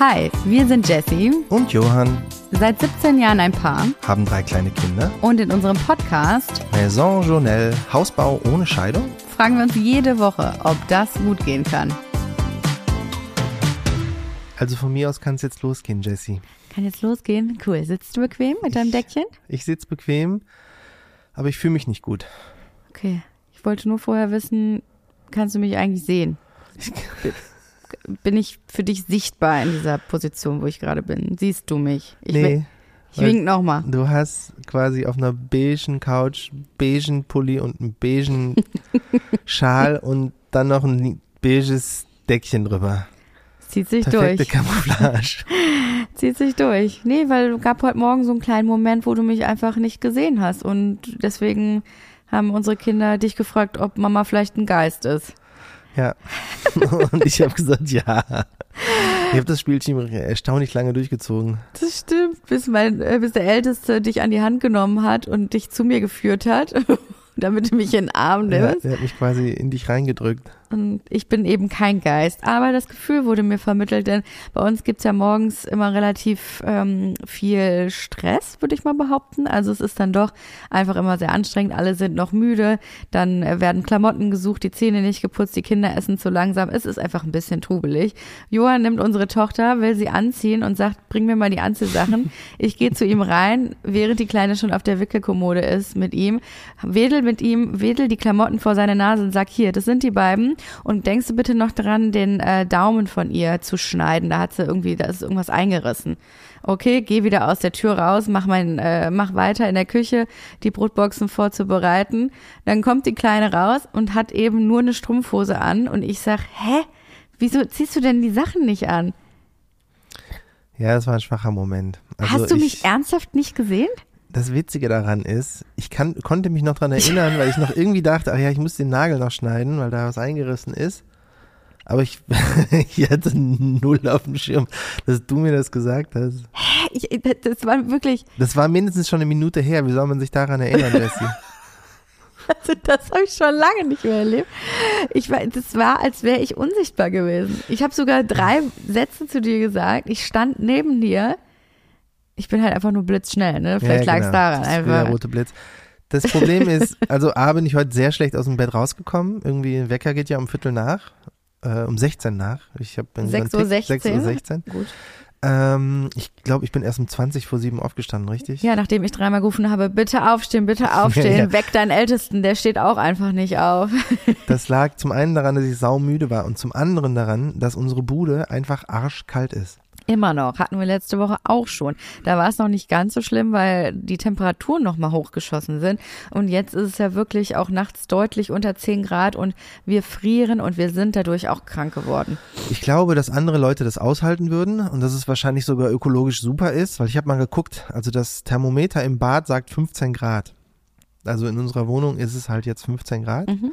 Hi, wir sind Jessie, Und Johann seit 17 Jahren ein Paar haben drei kleine Kinder. und in unserem Podcast Maison Journelle, Hausbau ohne Scheidung. fragen wir uns jede Woche, ob das gut gehen kann. Also von mir aus kann es jetzt losgehen, Jessie. Kann jetzt losgehen? Cool. Sitzt du bequem mit deinem Deckchen? Ich sitze bequem, aber ich fühle mich nicht gut. Okay. Ich wollte nur vorher wissen, kannst du mich eigentlich sehen? Bin ich für dich sichtbar in dieser Position, wo ich gerade bin? Siehst du mich? Ich, nee, wink- ich wink nochmal. du hast quasi auf einer beigen Couch beigen Pulli und einen beigen Schal und dann noch ein beiges Deckchen drüber. Zieht sich Perfekte durch. Camouflage. Zieht sich durch. Nee, weil gab heute Morgen so einen kleinen Moment, wo du mich einfach nicht gesehen hast. Und deswegen haben unsere Kinder dich gefragt, ob Mama vielleicht ein Geist ist. Ja. Und ich habe gesagt, ja. Ich habe das Spielchen erstaunlich lange durchgezogen. Das stimmt, bis, mein, äh, bis der Älteste dich an die Hand genommen hat und dich zu mir geführt hat, damit du mich in den Arm Ja, nimmst. der hat mich quasi in dich reingedrückt. Und ich bin eben kein Geist. Aber das Gefühl wurde mir vermittelt, denn bei uns gibt's ja morgens immer relativ ähm, viel Stress, würde ich mal behaupten. Also es ist dann doch einfach immer sehr anstrengend. Alle sind noch müde. Dann äh, werden Klamotten gesucht, die Zähne nicht geputzt, die Kinder essen zu langsam. Es ist einfach ein bisschen trubelig. Johann nimmt unsere Tochter, will sie anziehen und sagt, bring mir mal die Anziehsachen. Ich gehe zu ihm rein, während die Kleine schon auf der Wickelkommode ist mit ihm, wedel mit ihm, wedel die Klamotten vor seine Nase und sag, hier, das sind die beiden. Und denkst du bitte noch dran, den äh, Daumen von ihr zu schneiden. Da hat sie irgendwie, da ist irgendwas eingerissen. Okay, geh wieder aus der Tür raus, mach mein, äh, mach weiter in der Küche, die Brotboxen vorzubereiten. Dann kommt die Kleine raus und hat eben nur eine Strumpfhose an. Und ich sag, hä? Wieso ziehst du denn die Sachen nicht an? Ja, das war ein schwacher Moment. Also Hast du ich, mich ernsthaft nicht gesehen? Das Witzige daran ist, ich kann, konnte mich noch dran erinnern, weil ich noch irgendwie dachte, ach ja, ich muss den Nagel noch schneiden, weil da was eingerissen ist. Aber ich, ich hatte null auf dem Schirm, dass du mir das gesagt hast. Hä? Ich, das war wirklich, Das war mindestens schon eine Minute her. Wie soll man sich daran erinnern, Jessie? Also das habe ich schon lange nicht mehr erlebt. Ich war, das war, als wäre ich unsichtbar gewesen. Ich habe sogar drei Sätze zu dir gesagt. Ich stand neben dir. Ich bin halt einfach nur blitzschnell, ne? Vielleicht ja, lag es genau. daran. Das wie der Einfach. rote Blitz. Das Problem ist, also A, bin ich heute sehr schlecht aus dem Bett rausgekommen. Irgendwie, Wecker geht ja um Viertel nach, äh, um 16 nach. Ich habe 6.16 Uhr? 6.16 Uhr. 16. Gut. Ähm, ich glaube, ich bin erst um 20 vor 7 aufgestanden, richtig? Ja, nachdem ich dreimal gerufen habe, bitte aufstehen, bitte aufstehen, Ja. weck deinen Ältesten, der steht auch einfach nicht auf. Das lag zum einen daran, dass ich saumüde war und zum anderen daran, dass unsere Bude einfach arschkalt ist. Immer noch. Hatten wir letzte Woche auch schon. Da war es noch nicht ganz so schlimm, weil die Temperaturen noch mal hochgeschossen sind. Und jetzt ist es ja wirklich auch nachts deutlich unter 10 Grad und wir frieren und wir sind dadurch auch krank geworden. Ich glaube, dass andere Leute das aushalten würden und dass es wahrscheinlich sogar ökologisch super ist, weil ich habe mal geguckt, also das Thermometer im Bad sagt 15 Grad. Also in unserer Wohnung ist es halt jetzt 15 Grad. Mhm.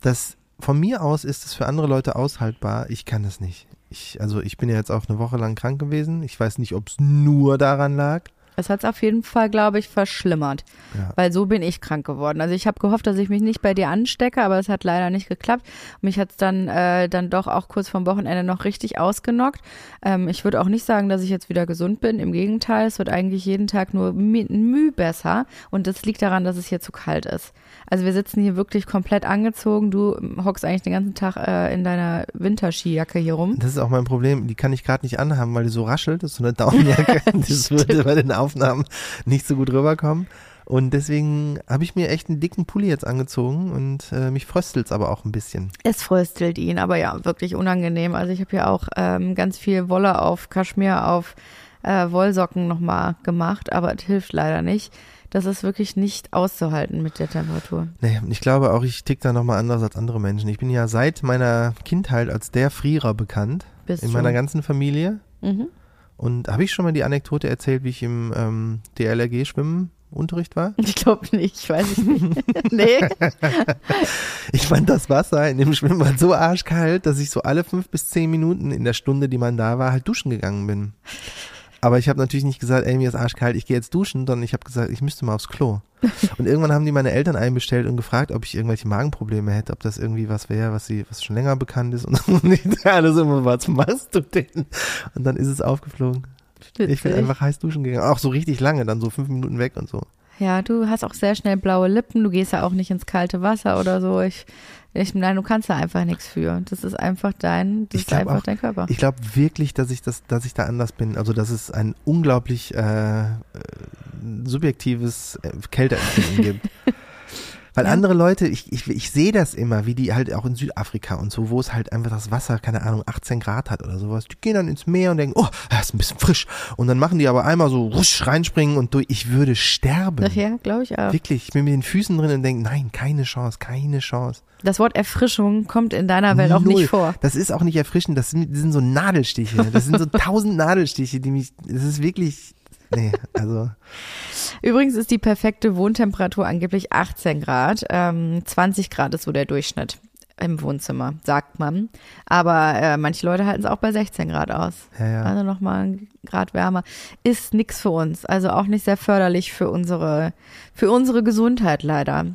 Das von mir aus ist es für andere Leute aushaltbar. Ich kann es nicht. Ich, also ich bin ja jetzt auch eine Woche lang krank gewesen. Ich weiß nicht, ob es nur daran lag. Es hat es auf jeden Fall, glaube ich, verschlimmert. Ja. Weil so bin ich krank geworden. Also ich habe gehofft, dass ich mich nicht bei dir anstecke, aber es hat leider nicht geklappt. Mich hat es dann, äh, dann doch auch kurz vom Wochenende noch richtig ausgenockt. Ähm, ich würde auch nicht sagen, dass ich jetzt wieder gesund bin. Im Gegenteil, es wird eigentlich jeden Tag nur müh besser. Und das liegt daran, dass es hier zu kalt ist. Also wir sitzen hier wirklich komplett angezogen. Du hockst eigentlich den ganzen Tag äh, in deiner Winterskijacke hier rum. Das ist auch mein Problem. Die kann ich gerade nicht anhaben, weil die so raschelt. Das ist so eine Daunenjacke. das würde bei den Aufnahmen nicht so gut rüberkommen. Und deswegen habe ich mir echt einen dicken Pulli jetzt angezogen und äh, mich fröstelt's aber auch ein bisschen. Es fröstelt ihn, aber ja, wirklich unangenehm. Also ich habe hier auch ähm, ganz viel Wolle auf Kaschmir, auf äh, Wollsocken nochmal gemacht, aber es hilft leider nicht. Das ist wirklich nicht auszuhalten mit der Temperatur. Nee, ich glaube auch, ich tick da nochmal anders als andere Menschen. Ich bin ja seit meiner Kindheit als der Frierer bekannt. Bist in du? meiner ganzen Familie. Mhm. Und habe ich schon mal die Anekdote erzählt, wie ich im ähm, DLRG-Schwimmunterricht war? Ich glaube nicht, ich weiß es nicht. nee. Ich fand das Wasser in dem Schwimmbad so arschkalt, dass ich so alle fünf bis zehn Minuten in der Stunde, die man da war, halt duschen gegangen bin. Aber ich habe natürlich nicht gesagt, ey, mir ist arschkalt, ich gehe jetzt duschen, sondern ich habe gesagt, ich müsste mal aufs Klo. Und irgendwann haben die meine Eltern einbestellt und gefragt, ob ich irgendwelche Magenprobleme hätte, ob das irgendwie was wäre, was sie, was schon länger bekannt ist. Und ich alles immer, was machst du denn? Und dann ist es aufgeflogen. Ich bin einfach heiß duschen gegangen. Auch so richtig lange, dann so fünf Minuten weg und so. Ja, du hast auch sehr schnell blaue Lippen, du gehst ja auch nicht ins kalte Wasser oder so. Ich, ich nein, du kannst da einfach nichts für. Das ist einfach dein, das Ich ist einfach auch, dein Körper. Ich glaube wirklich, dass ich das, dass ich da anders bin. Also dass es ein unglaublich äh, äh, subjektives äh, Kälteempfinden gibt. Weil Ja. andere Leute, ich, ich, ich sehe das immer, wie die halt auch in Südafrika und so, wo es halt einfach das Wasser, keine Ahnung, 18 Grad hat oder sowas. Die gehen dann ins Meer und denken, oh, das ist ein bisschen frisch. Und dann machen die aber einmal so rusch reinspringen und durch, ich würde sterben. Ach ja, glaube ich auch. Wirklich, ich bin mit den Füßen drin und denke, nein, keine Chance, keine Chance. Das Wort Erfrischung kommt in deiner Welt auch Null. nicht vor. Das ist auch nicht erfrischend, das sind, das sind so Nadelstiche. Das sind so tausend Nadelstiche, die mich, das ist wirklich, nee, also, Übrigens ist die perfekte Wohntemperatur angeblich 18 Grad. Ähm, 20 Grad ist so der Durchschnitt im Wohnzimmer, sagt man. Aber äh, manche Leute halten es auch bei 16 Grad aus. ja, ja. Also nochmal ein Grad wärmer. Ist nix für uns. Also auch nicht sehr förderlich für unsere, für unsere Gesundheit leider.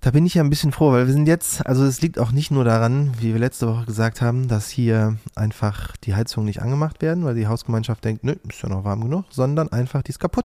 Da bin ich ja ein bisschen froh, weil wir sind jetzt, also es liegt auch nicht nur daran, wie wir letzte Woche gesagt haben, dass hier einfach die Heizungen nicht angemacht werden, weil die Hausgemeinschaft denkt, nö, ist ja noch warm genug, sondern einfach die ist kaputt.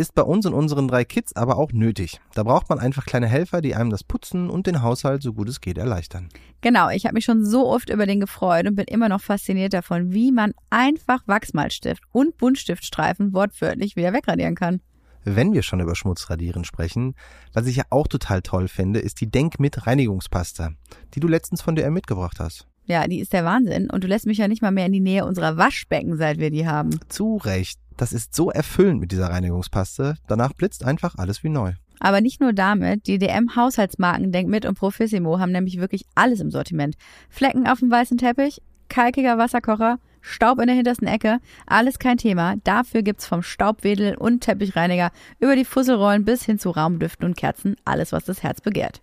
Ist bei uns und unseren drei Kids aber auch nötig. Da braucht man einfach kleine Helfer, die einem das Putzen und den Haushalt so gut es geht erleichtern. Genau, ich habe mich schon so oft über den gefreut und bin immer noch fasziniert davon, wie man einfach Wachsmalstift und Buntstiftstreifen wortwörtlich wieder wegradieren kann. Wenn wir schon über Schmutzradieren sprechen, was ich ja auch total toll finde, ist die Denk mit Reinigungspasta, die du letztens von DM mitgebracht hast. Ja, die ist der Wahnsinn und du lässt mich ja nicht mal mehr in die Nähe unserer Waschbecken, seit wir die haben. Zu Recht. Das ist so erfüllend mit dieser Reinigungspaste. Danach blitzt einfach alles wie neu. Aber nicht nur damit, die DM-Haushaltsmarken Denk mit und Profissimo haben nämlich wirklich alles im Sortiment. Flecken auf dem weißen Teppich, kalkiger Wasserkocher, Staub in der hintersten Ecke, alles kein Thema. Dafür gibt's vom Staubwedel und Teppichreiniger über die Fusselrollen bis hin zu Raumdüften und Kerzen alles, was das Herz begehrt.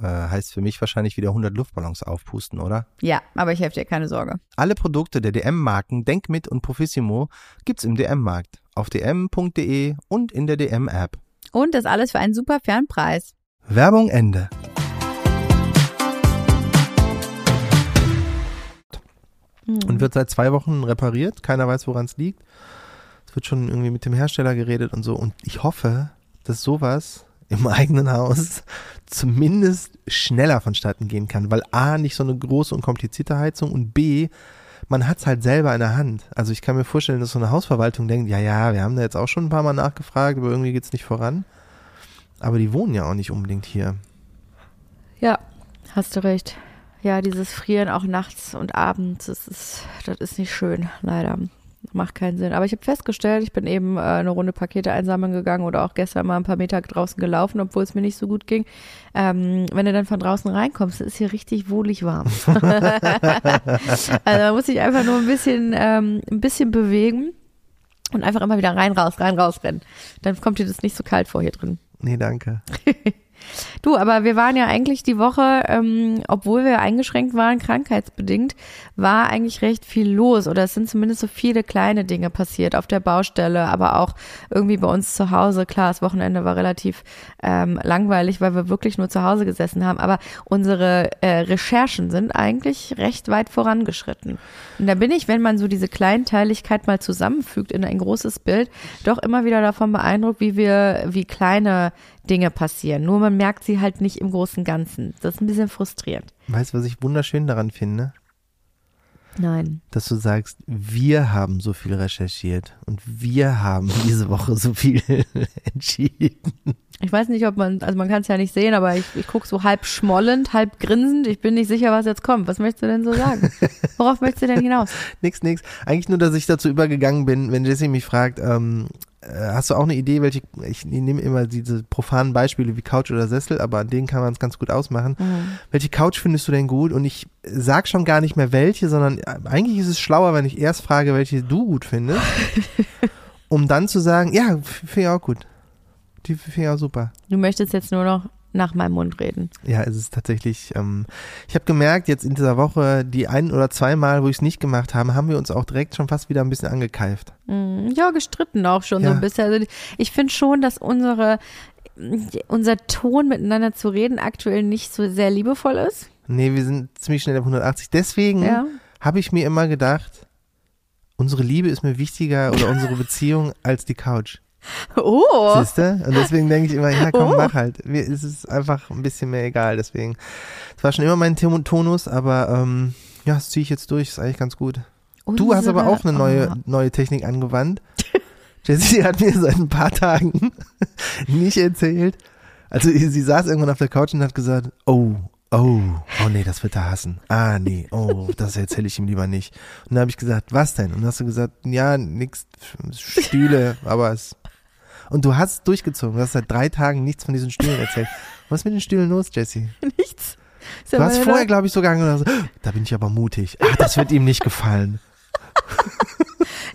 Äh, heißt für mich wahrscheinlich wieder 100 Luftballons aufpusten, oder? Ja, aber ich helfe dir, keine Sorge. Alle Produkte der DM-Marken Denk mit und Profissimo gibt's im DM-Markt, auf dm.de und in der DM-App. Und das alles für einen super fairen Preis. Werbung Ende. Und wird seit zwei Wochen repariert. Keiner weiß, woran es liegt. Es wird schon irgendwie mit dem Hersteller geredet und so. Und ich hoffe, dass sowas im eigenen Haus zumindest schneller vonstatten gehen kann, weil A, nicht so eine große und komplizierte Heizung und B, man hat's halt selber in der Hand. Also ich kann mir vorstellen, dass so eine Hausverwaltung denkt, ja, ja, wir haben da jetzt auch schon ein paar Mal nachgefragt, aber irgendwie geht's nicht voran. Aber die wohnen ja auch nicht unbedingt hier. Ja, hast du recht. Ja, dieses Frieren auch nachts und abends, das ist, das ist nicht schön, leider. Macht keinen Sinn. Aber ich habe festgestellt, ich bin eben äh, eine Runde Pakete einsammeln gegangen oder auch gestern mal ein paar Meter draußen gelaufen, obwohl es mir nicht so gut ging. Ähm, wenn du dann von draußen reinkommst, ist hier richtig wohlig warm. also man muss sich einfach nur ein bisschen, ähm, ein bisschen bewegen und einfach immer wieder rein, raus, rein, raus rennen. Dann kommt dir das nicht so kalt vor hier drin. Nee, danke. Du, aber wir waren ja eigentlich die Woche, ähm, obwohl wir eingeschränkt waren, krankheitsbedingt, war eigentlich recht viel los oder es sind zumindest so viele kleine Dinge passiert auf der Baustelle, aber auch irgendwie bei uns zu Hause. Klar, das Wochenende war relativ ähm, langweilig, weil wir wirklich nur zu Hause gesessen haben, aber unsere äh, Recherchen sind eigentlich recht weit vorangeschritten. Und da bin ich, wenn man so diese Kleinteiligkeit mal zusammenfügt in ein großes Bild, doch immer wieder davon beeindruckt, wie wir, wie kleine Dinge passieren. Nur man merkt sie halt nicht im großen Ganzen. Das ist ein bisschen frustrierend. Weißt du, was ich wunderschön daran finde? Nein. Dass du sagst, wir haben so viel recherchiert und wir haben diese Woche so viel entschieden. Ich weiß nicht, ob man, also man kann es ja nicht sehen, aber ich, ich gucke so halb schmollend, halb grinsend. Ich bin nicht sicher, was jetzt kommt. Was möchtest du denn so sagen? Worauf möchtest du denn hinaus? nix, nix. Eigentlich nur, dass ich dazu übergegangen bin, wenn Jesse mich fragt, ähm, äh, hast du auch eine Idee, welche, ich nehme immer diese profanen Beispiele wie Couch oder Sessel, aber an denen kann man es ganz gut ausmachen. Mhm. Welche Couch findest du denn gut? Und ich sag schon gar nicht mehr welche, sondern äh, eigentlich ist es schlauer, wenn ich erst frage, welche du gut findest, um dann zu sagen, ja, finde ich auch gut. Die finde ich auch super. Du möchtest jetzt nur noch nach meinem Mund reden. Ja, es ist tatsächlich, ähm, ich habe gemerkt, jetzt in dieser Woche, die ein oder zwei Mal, wo ich es nicht gemacht habe, haben wir uns auch direkt schon fast wieder ein bisschen angekeift. Mm, Ja, gestritten auch schon so Ja. ein bisschen. Also ich finde schon, dass unsere unser Ton miteinander zu reden aktuell nicht so sehr liebevoll ist. Nee, wir sind ziemlich schnell auf 180. Deswegen Ja. habe ich mir immer gedacht, unsere Liebe ist mir wichtiger oder unsere Beziehung als die Couch. Oh. Siehst du? Und deswegen denke ich immer, ja komm, Oh. mach halt. Mir ist es einfach ein bisschen mehr egal. Deswegen, es war schon immer mein Ton- Tonus, aber ähm, ja, das ziehe ich jetzt durch. Ist eigentlich ganz gut. Du hast aber auch eine neue, Oh. neue Technik angewandt. Jessie hat mir seit ein paar Tagen nicht erzählt. Also sie saß irgendwann auf der Couch und hat gesagt, oh, oh, oh nee, das wird er hassen. Ah nee, oh, das erzähle ich ihm lieber nicht. Und dann habe ich gesagt, was denn? Und dann hast du gesagt, ja, nix, Stühle, aber es. Und du hast durchgezogen. Du hast seit drei Tagen nichts von diesen Stühlen erzählt. Was ist mit den Stühlen los, Jessie? Nichts. Du hast vorher, glaube ich, sogar gesagt, da bin ich aber mutig. Ach, das wird ihm nicht gefallen.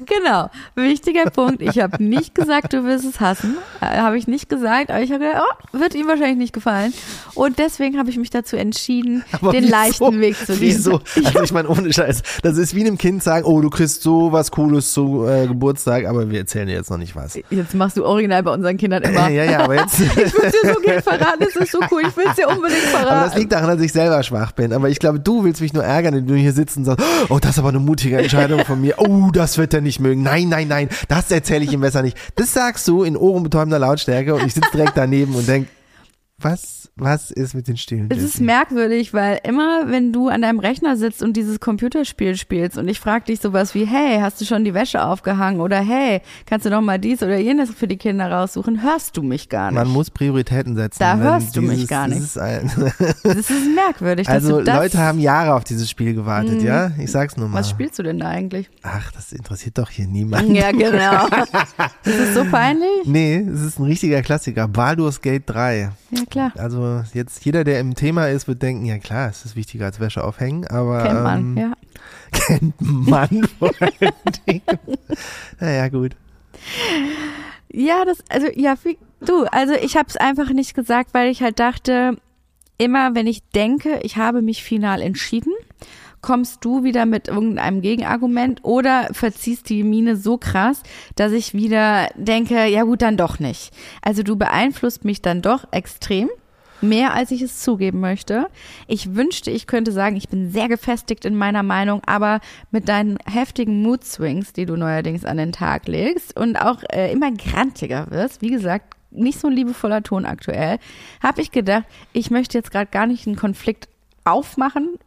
Genau. Wichtiger Punkt. Ich habe nicht gesagt, du wirst es hassen. Äh, habe ich nicht gesagt. Aber ich habe gedacht, oh, wird ihm wahrscheinlich nicht gefallen. Und deswegen habe ich mich dazu entschieden, Aber den wieso? leichten Weg zu gehen. Wieso? Also ich meine, ohne Scheiß. Das ist wie einem Kind sagen, oh, du kriegst so was Cooles zu äh, Geburtstag, aber wir erzählen dir jetzt noch nicht was. Jetzt machst du original bei unseren Kindern immer. Ja, ja, aber jetzt. Ich will dir so gerne verraten, das ist so cool. Ich will es dir unbedingt verraten. Aber das liegt daran, dass ich selber schwach bin. Aber ich glaube, du willst mich nur ärgern, wenn du hier sitzt und sagst, oh, das ist aber eine mutige Entscheidung von mir. Oh, das wird er nicht mögen. Nein, nein, nein, das erzähle ich ihm besser nicht. Das sagst du in ohrenbetäubender Lautstärke und ich sitze direkt daneben und denk, was, was ist mit den Stühlen? Es ist merkwürdig, weil immer, wenn du an deinem Rechner sitzt und dieses Computerspiel spielst und ich frage dich sowas wie, hey, hast du schon die Wäsche aufgehangen oder hey, kannst du noch mal dies oder jenes für die Kinder raussuchen, hörst du mich gar nicht. Man muss Prioritäten setzen. Da hörst du mich gar nicht. Das ist merkwürdig. dass also Leute haben Jahre auf dieses Spiel gewartet, Mhm. ja? Ich sag's nur mal. Was spielst du denn da eigentlich? Ach, das interessiert doch hier niemand. Ja, genau. ist das so peinlich? Nee, es ist ein richtiger Klassiker. Baldur's Gate 3. Ja, klar. Also jetzt jeder, der im Thema ist, wird denken, ja klar, es ist wichtiger als Wäsche aufhängen, aber Kennt man, ähm, ja. kennt man vor allen Dingen. Naja, gut. Ja, das, also, ja, wie, du, also ich habe es einfach nicht gesagt, weil ich halt dachte, immer wenn ich denke, ich habe mich final entschieden, kommst du wieder mit irgendeinem Gegenargument oder verziehst die Mine so krass, dass ich wieder denke, ja gut, dann doch nicht. Also du beeinflusst mich dann doch extrem. Mehr als ich es zugeben möchte. Ich wünschte, ich könnte sagen, ich bin sehr gefestigt in meiner Meinung, aber mit deinen heftigen Mood Swings, die du neuerdings an den Tag legst und auch äh, immer grantiger wirst, wie gesagt, nicht so ein liebevoller Ton aktuell, habe ich gedacht, ich möchte jetzt gerade gar nicht einen Konflikt aufmachen,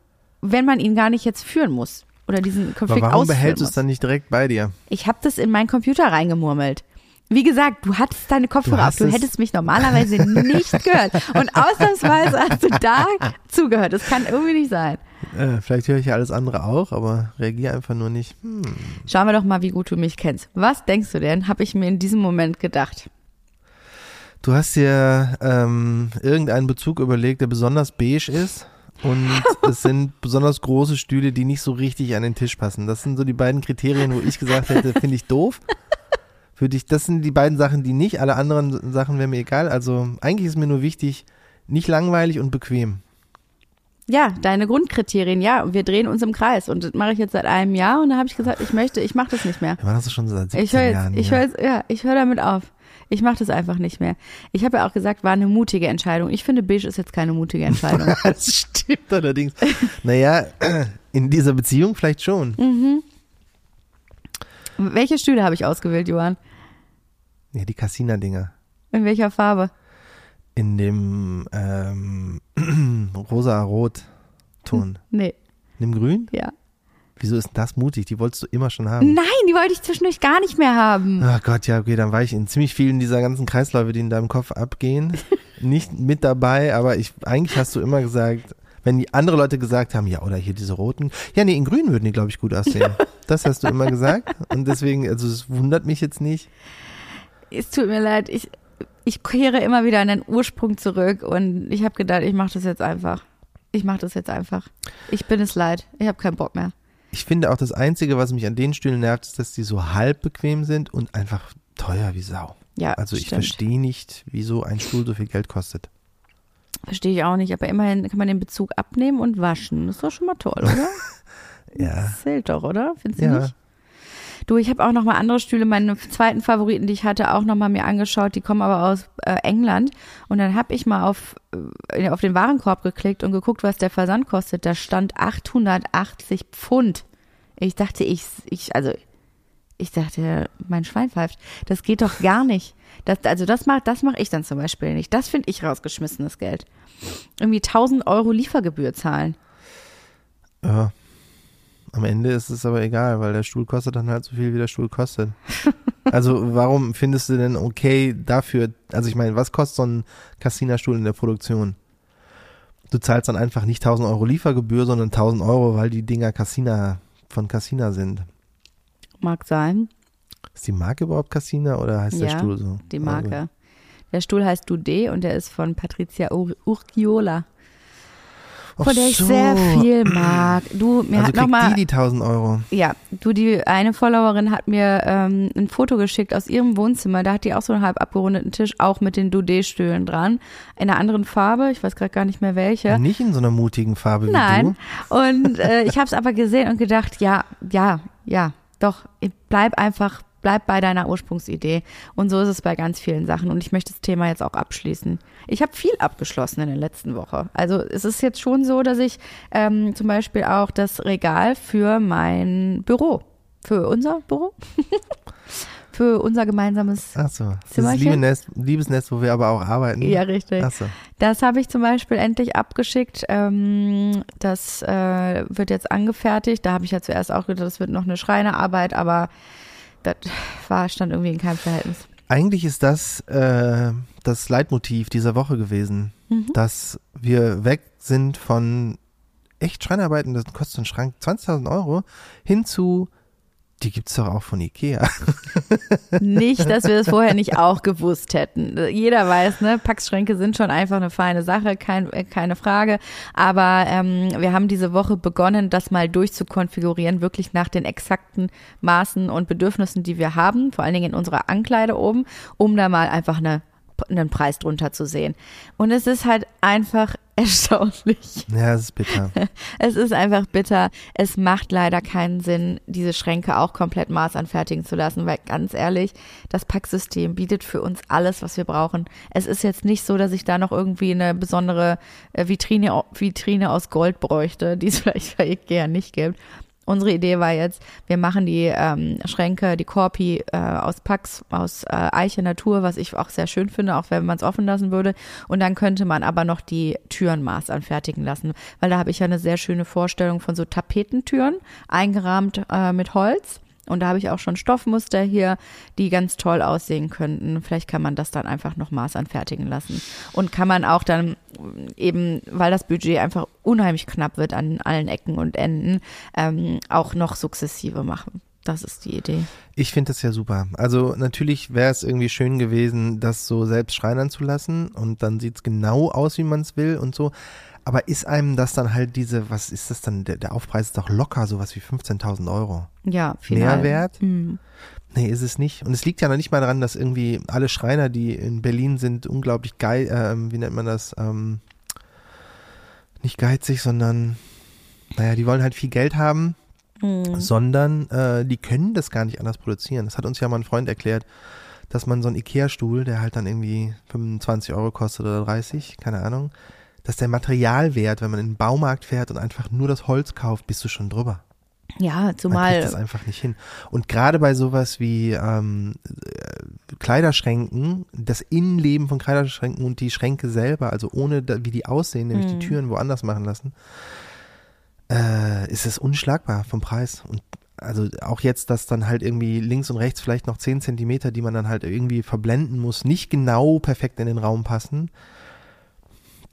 wenn man ihn gar nicht jetzt führen muss oder diesen Aber Konflikt warum ausführen behältst du es dann nicht direkt bei dir? Ich habe das in meinen Computer reingemurmelt. Wie gesagt, du hattest deine Kopfhörer Du auf. Du es- hättest mich normalerweise nicht gehört. Und ausnahmsweise hast du da zugehört. Das kann irgendwie nicht sein. Äh, vielleicht höre ich ja alles andere auch, aber reagiere einfach nur nicht. Hm. Schauen wir doch mal, wie gut du mich kennst. Was denkst du denn, habe ich mir in diesem Moment gedacht? Du hast dir ähm, irgendeinen Bezug überlegt, der besonders beige ist. Und es sind besonders große Stühle, die nicht so richtig an den Tisch passen. Das sind so die beiden Kriterien, wo ich gesagt hätte, finde ich doof. Für dich, das sind die beiden Sachen, die nicht. Alle anderen Sachen wären mir egal. Also eigentlich ist mir nur wichtig, nicht langweilig und bequem. Ja, deine Grundkriterien, ja. Und wir drehen uns im Kreis. Und das mache ich jetzt seit einem Jahr. Und da habe ich gesagt, ich möchte, ich mache das nicht mehr. Machen das schon seit 17 Ich höre jetzt, Jahren. ich ja. höre jetzt, ja, ich höre damit auf. Ich mache das einfach nicht mehr. Ich habe ja auch gesagt, war eine mutige Entscheidung. Ich finde, beige ist jetzt keine mutige Entscheidung. Das stimmt allerdings. Naja, in dieser Beziehung vielleicht schon. Mhm. Welche Stühle habe ich ausgewählt, Johann? Ja, die Cassina-Dinger. In welcher Farbe? In dem ähm, rosa-rot-Ton. Nee, In dem grün? ja. Wieso ist das mutig? Die wolltest du immer schon haben. Nein, die wollte ich zwischendurch gar nicht mehr haben. Ach Gott, ja, okay, dann war ich in ziemlich vielen dieser ganzen Kreisläufe, die in deinem Kopf abgehen, nicht mit dabei, aber ich, eigentlich hast du immer gesagt, wenn die andere Leute gesagt haben, ja, oder hier diese roten, ja, nee, in grün würden die, glaube ich, gut aussehen. Das hast du immer gesagt und deswegen, also es wundert mich jetzt nicht. Es tut mir leid, ich, ich kehre immer wieder an den Ursprung zurück und ich habe gedacht, ich mache das jetzt einfach. Ich mache das jetzt einfach. Ich bin es leid. Ich habe keinen Bock mehr. Ich finde auch das Einzige, was mich an den Stühlen nervt, ist, dass die so halb bequem sind und einfach teuer wie Sau. Ja, Also ich stimmt. verstehe nicht, wieso ein Stuhl so viel Geld kostet. Verstehe ich auch nicht, aber immerhin kann man den Bezug abnehmen und waschen. Das ist doch schon mal toll, oder? Ja. Das zählt doch, oder? Findest du Ja. nicht? Du, ich habe auch noch mal andere Stühle, meine zweiten Favoriten, die ich hatte, auch noch mal mir angeschaut. Die kommen aber aus äh, England. Und dann habe ich mal auf, äh, auf den Warenkorb geklickt und geguckt, was der Versand kostet. Da stand 880 Pfund. Ich dachte, ich, ich, also, ich dachte, mein Schwein pfeift. Das geht doch gar nicht. Das, also das macht, das mache ich dann zum Beispiel nicht. Das finde ich rausgeschmissenes Geld. Irgendwie 1000 Euro Liefergebühr zahlen. Ja. Am Ende ist es aber egal, weil der Stuhl kostet dann halt so viel, wie der Stuhl kostet. Also warum findest du denn okay dafür, also ich meine, was kostet so ein Cassina-Stuhl in der Produktion? Du zahlst dann einfach nicht 1000 Euro Liefergebühr, sondern 1000 Euro, weil die Dinger Cassina von Cassina sind. Mag sein. Ist die Marke überhaupt Cassina oder heißt der Ja, Stuhl so? Die Marke. Der Stuhl heißt Dude und der ist von Patricia Ur Urquiola, Ach von der ich so. sehr viel mag. Du, mir Also hat noch mal, die die 1000 Euro. ja, du, die eine Followerin hat mir ähm, ein Foto geschickt aus ihrem Wohnzimmer. Da hat die auch so einen halb abgerundeten Tisch, auch mit den Dude-Stühlen dran. In einer anderen Farbe, ich weiß gerade gar nicht mehr welche. Nicht in so einer mutigen Farbe wie Nein. du. Und äh, ich habe es aber gesehen und gedacht, ja, ja, ja, doch, bleib einfach, bleib bei deiner Ursprungsidee. Und so ist es bei ganz vielen Sachen. Und ich möchte das Thema jetzt auch abschließen. Ich habe viel abgeschlossen in der letzten Woche. Also es ist jetzt schon so, dass ich ähm, zum Beispiel auch das Regal für mein Büro, für unser Büro, für unser gemeinsames Ach so. Das Zimmerchen? Liebesnest, Liebesnest, wo wir aber auch arbeiten. ja, richtig. Ach so. Das habe ich zum Beispiel endlich abgeschickt. Ähm, das äh, wird jetzt angefertigt. Da habe ich ja zuerst auch gedacht, das wird noch eine Schreinerarbeit, aber das war, stand irgendwie in keinem Verhältnis. Eigentlich ist das äh, das Leitmotiv dieser Woche gewesen, Mhm. dass wir weg sind von echt Schreinarbeiten, das kostet so ein Schrank 20.000 Euro, hin zu, die gibt's doch auch von Ikea. Nicht, dass wir es vorher nicht auch gewusst hätten. Jeder weiß, ne, Packschränke sind schon einfach eine feine Sache, kein, äh, keine Frage. Aber ähm, wir haben diese Woche begonnen, das mal durchzukonfigurieren, wirklich nach den exakten Maßen und Bedürfnissen, die wir haben, vor allen Dingen in unserer Ankleide oben, um da mal einfach eine, einen Preis drunter zu sehen. Und es ist halt einfach erstaunlich. ja, das ist bitter. Es ist einfach bitter. Es macht leider keinen Sinn, diese Schränke auch komplett maßanfertigen zu lassen, weil ganz ehrlich, das Packsystem bietet für uns alles, was wir brauchen. Es ist jetzt nicht so, dass ich da noch irgendwie eine besondere äh, Vitrine, Vitrine aus Gold bräuchte, die es vielleicht bei Ikea nicht gibt. Unsere Idee war jetzt, wir machen die ähm, Schränke, die Korpi äh, aus Packs, aus äh, Eiche Natur, was ich auch sehr schön finde, auch wenn man es offen lassen würde. Und dann könnte man aber noch die Türen maß anfertigen lassen, weil da habe ich ja eine sehr schöne Vorstellung von so Tapetentüren, eingerahmt äh, mit Holz. Und da habe ich auch schon Stoffmuster hier, die ganz toll aussehen könnten. Vielleicht kann man das dann einfach noch maß anfertigen lassen. Und kann man auch dann eben, weil das Budget einfach unheimlich knapp wird an allen Ecken und Enden, ähm, auch noch sukzessive machen. Das ist die Idee. Ich finde das ja super. Also natürlich wäre es irgendwie schön gewesen, das so selbst schreinern zu lassen und dann sieht's genau aus, wie man es will und so. Aber ist einem das dann halt diese, was ist das dann, der, der Aufpreis ist doch locker sowas wie 15.000 Euro. Ja, final. Mehrwert? Hm. Nee, ist es nicht. Und es liegt ja noch nicht mal daran, dass irgendwie alle Schreiner, die in Berlin sind, unglaublich geil, ähm, wie nennt man das, ähm, nicht geizig, sondern, naja, die wollen halt viel Geld haben, Hm. sondern äh, die können das gar nicht anders produzieren. Das hat uns ja mal ein Freund erklärt, dass man so einen Ikea-Stuhl, der halt dann irgendwie 25 Euro kostet oder 30, keine Ahnung, dass der Materialwert, wenn man in den Baumarkt fährt und einfach nur das Holz kauft, bist du schon drüber. Ja, Man zumal. kriegt das einfach nicht hin. Und gerade bei sowas wie ähm, äh, Kleiderschränken, das Innenleben von Kleiderschränken und die Schränke selber, also ohne da, wie die aussehen, nämlich Mhm. die Türen woanders machen lassen, äh, ist es unschlagbar vom Preis. Und also auch jetzt, dass dann halt irgendwie links und rechts vielleicht noch 10 Zentimeter, die man dann halt irgendwie verblenden muss, nicht genau perfekt in den Raum passen,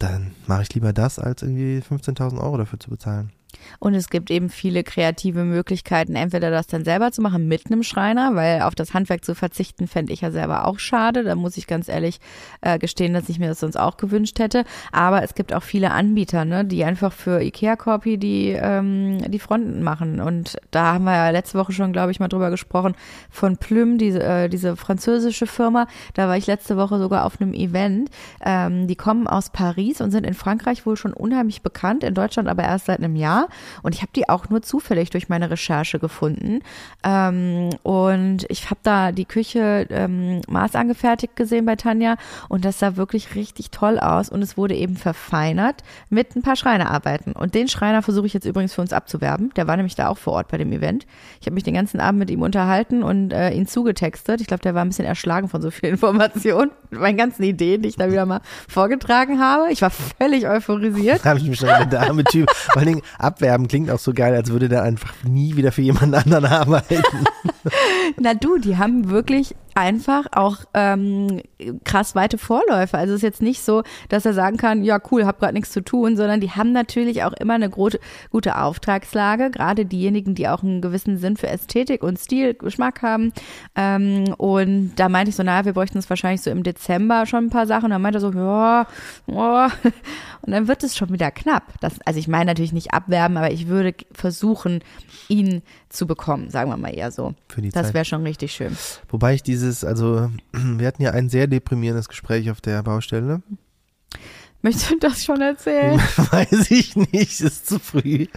dann mache ich lieber das, als irgendwie 15.000 Euro dafür zu bezahlen. Und es gibt eben viele kreative Möglichkeiten, entweder das dann selber zu machen mit einem Schreiner, weil auf das Handwerk zu verzichten, fände ich ja selber auch schade. Da muss ich ganz ehrlich äh, gestehen, dass ich mir das sonst auch gewünscht hätte. Aber es gibt auch viele Anbieter, ne, die einfach für IKEA-Copy die, ähm, die Fronten machen. Und da haben wir ja letzte Woche schon, glaube ich, mal drüber gesprochen, von Plüm, diese, äh, diese französische Firma. Da war ich letzte Woche sogar auf einem Event. Ähm, die kommen aus Paris und sind in Frankreich wohl schon unheimlich bekannt, in Deutschland aber erst seit einem Jahr. Und ich habe die auch nur zufällig durch meine Recherche gefunden. Ähm, und ich habe da die Küche ähm, maßangefertigt gesehen bei Tanja und das sah wirklich richtig toll aus und es wurde eben verfeinert mit ein paar Schreinerarbeiten. Und den Schreiner versuche ich jetzt übrigens für uns abzuwerben. Der war nämlich da auch vor Ort bei dem Event. Ich habe mich den ganzen Abend mit ihm unterhalten und äh, ihn zugetextet. Ich glaube, der war ein bisschen erschlagen von so viel Information, mit meinen ganzen Ideen, die ich da wieder mal vorgetragen habe. Ich war völlig euphorisiert. Da habe ich mich schon gedacht, der arme Typ. Vor allen Dingen, abwerben klingt auch so geil, als würde der einfach nie wieder für jemand anderen arbeiten. Na du, die haben wirklich einfach auch ähm, krass weite Vorläufe. Also es ist jetzt nicht so, dass er sagen kann, ja cool, hab gerade nichts zu tun, sondern die haben natürlich auch immer eine gute, gute Auftragslage, gerade diejenigen, die auch einen gewissen Sinn für Ästhetik und Stil, Geschmack haben. Ähm, und da meinte ich so, naja, wir bräuchten es wahrscheinlich so im Dezember schon ein paar Sachen. Und dann meinte er so, ja, ja. Und dann wird es schon wieder knapp. Das, also ich meine natürlich nicht abwerben, aber ich würde versuchen, ihn zu bekommen, sagen wir mal eher so. Für die Das wäre schon richtig schön. Wobei ich dieses, also wir hatten ja ein sehr deprimierendes Gespräch auf der Baustelle. Möchtest du das schon erzählen? Weiß ich nicht, ist zu früh.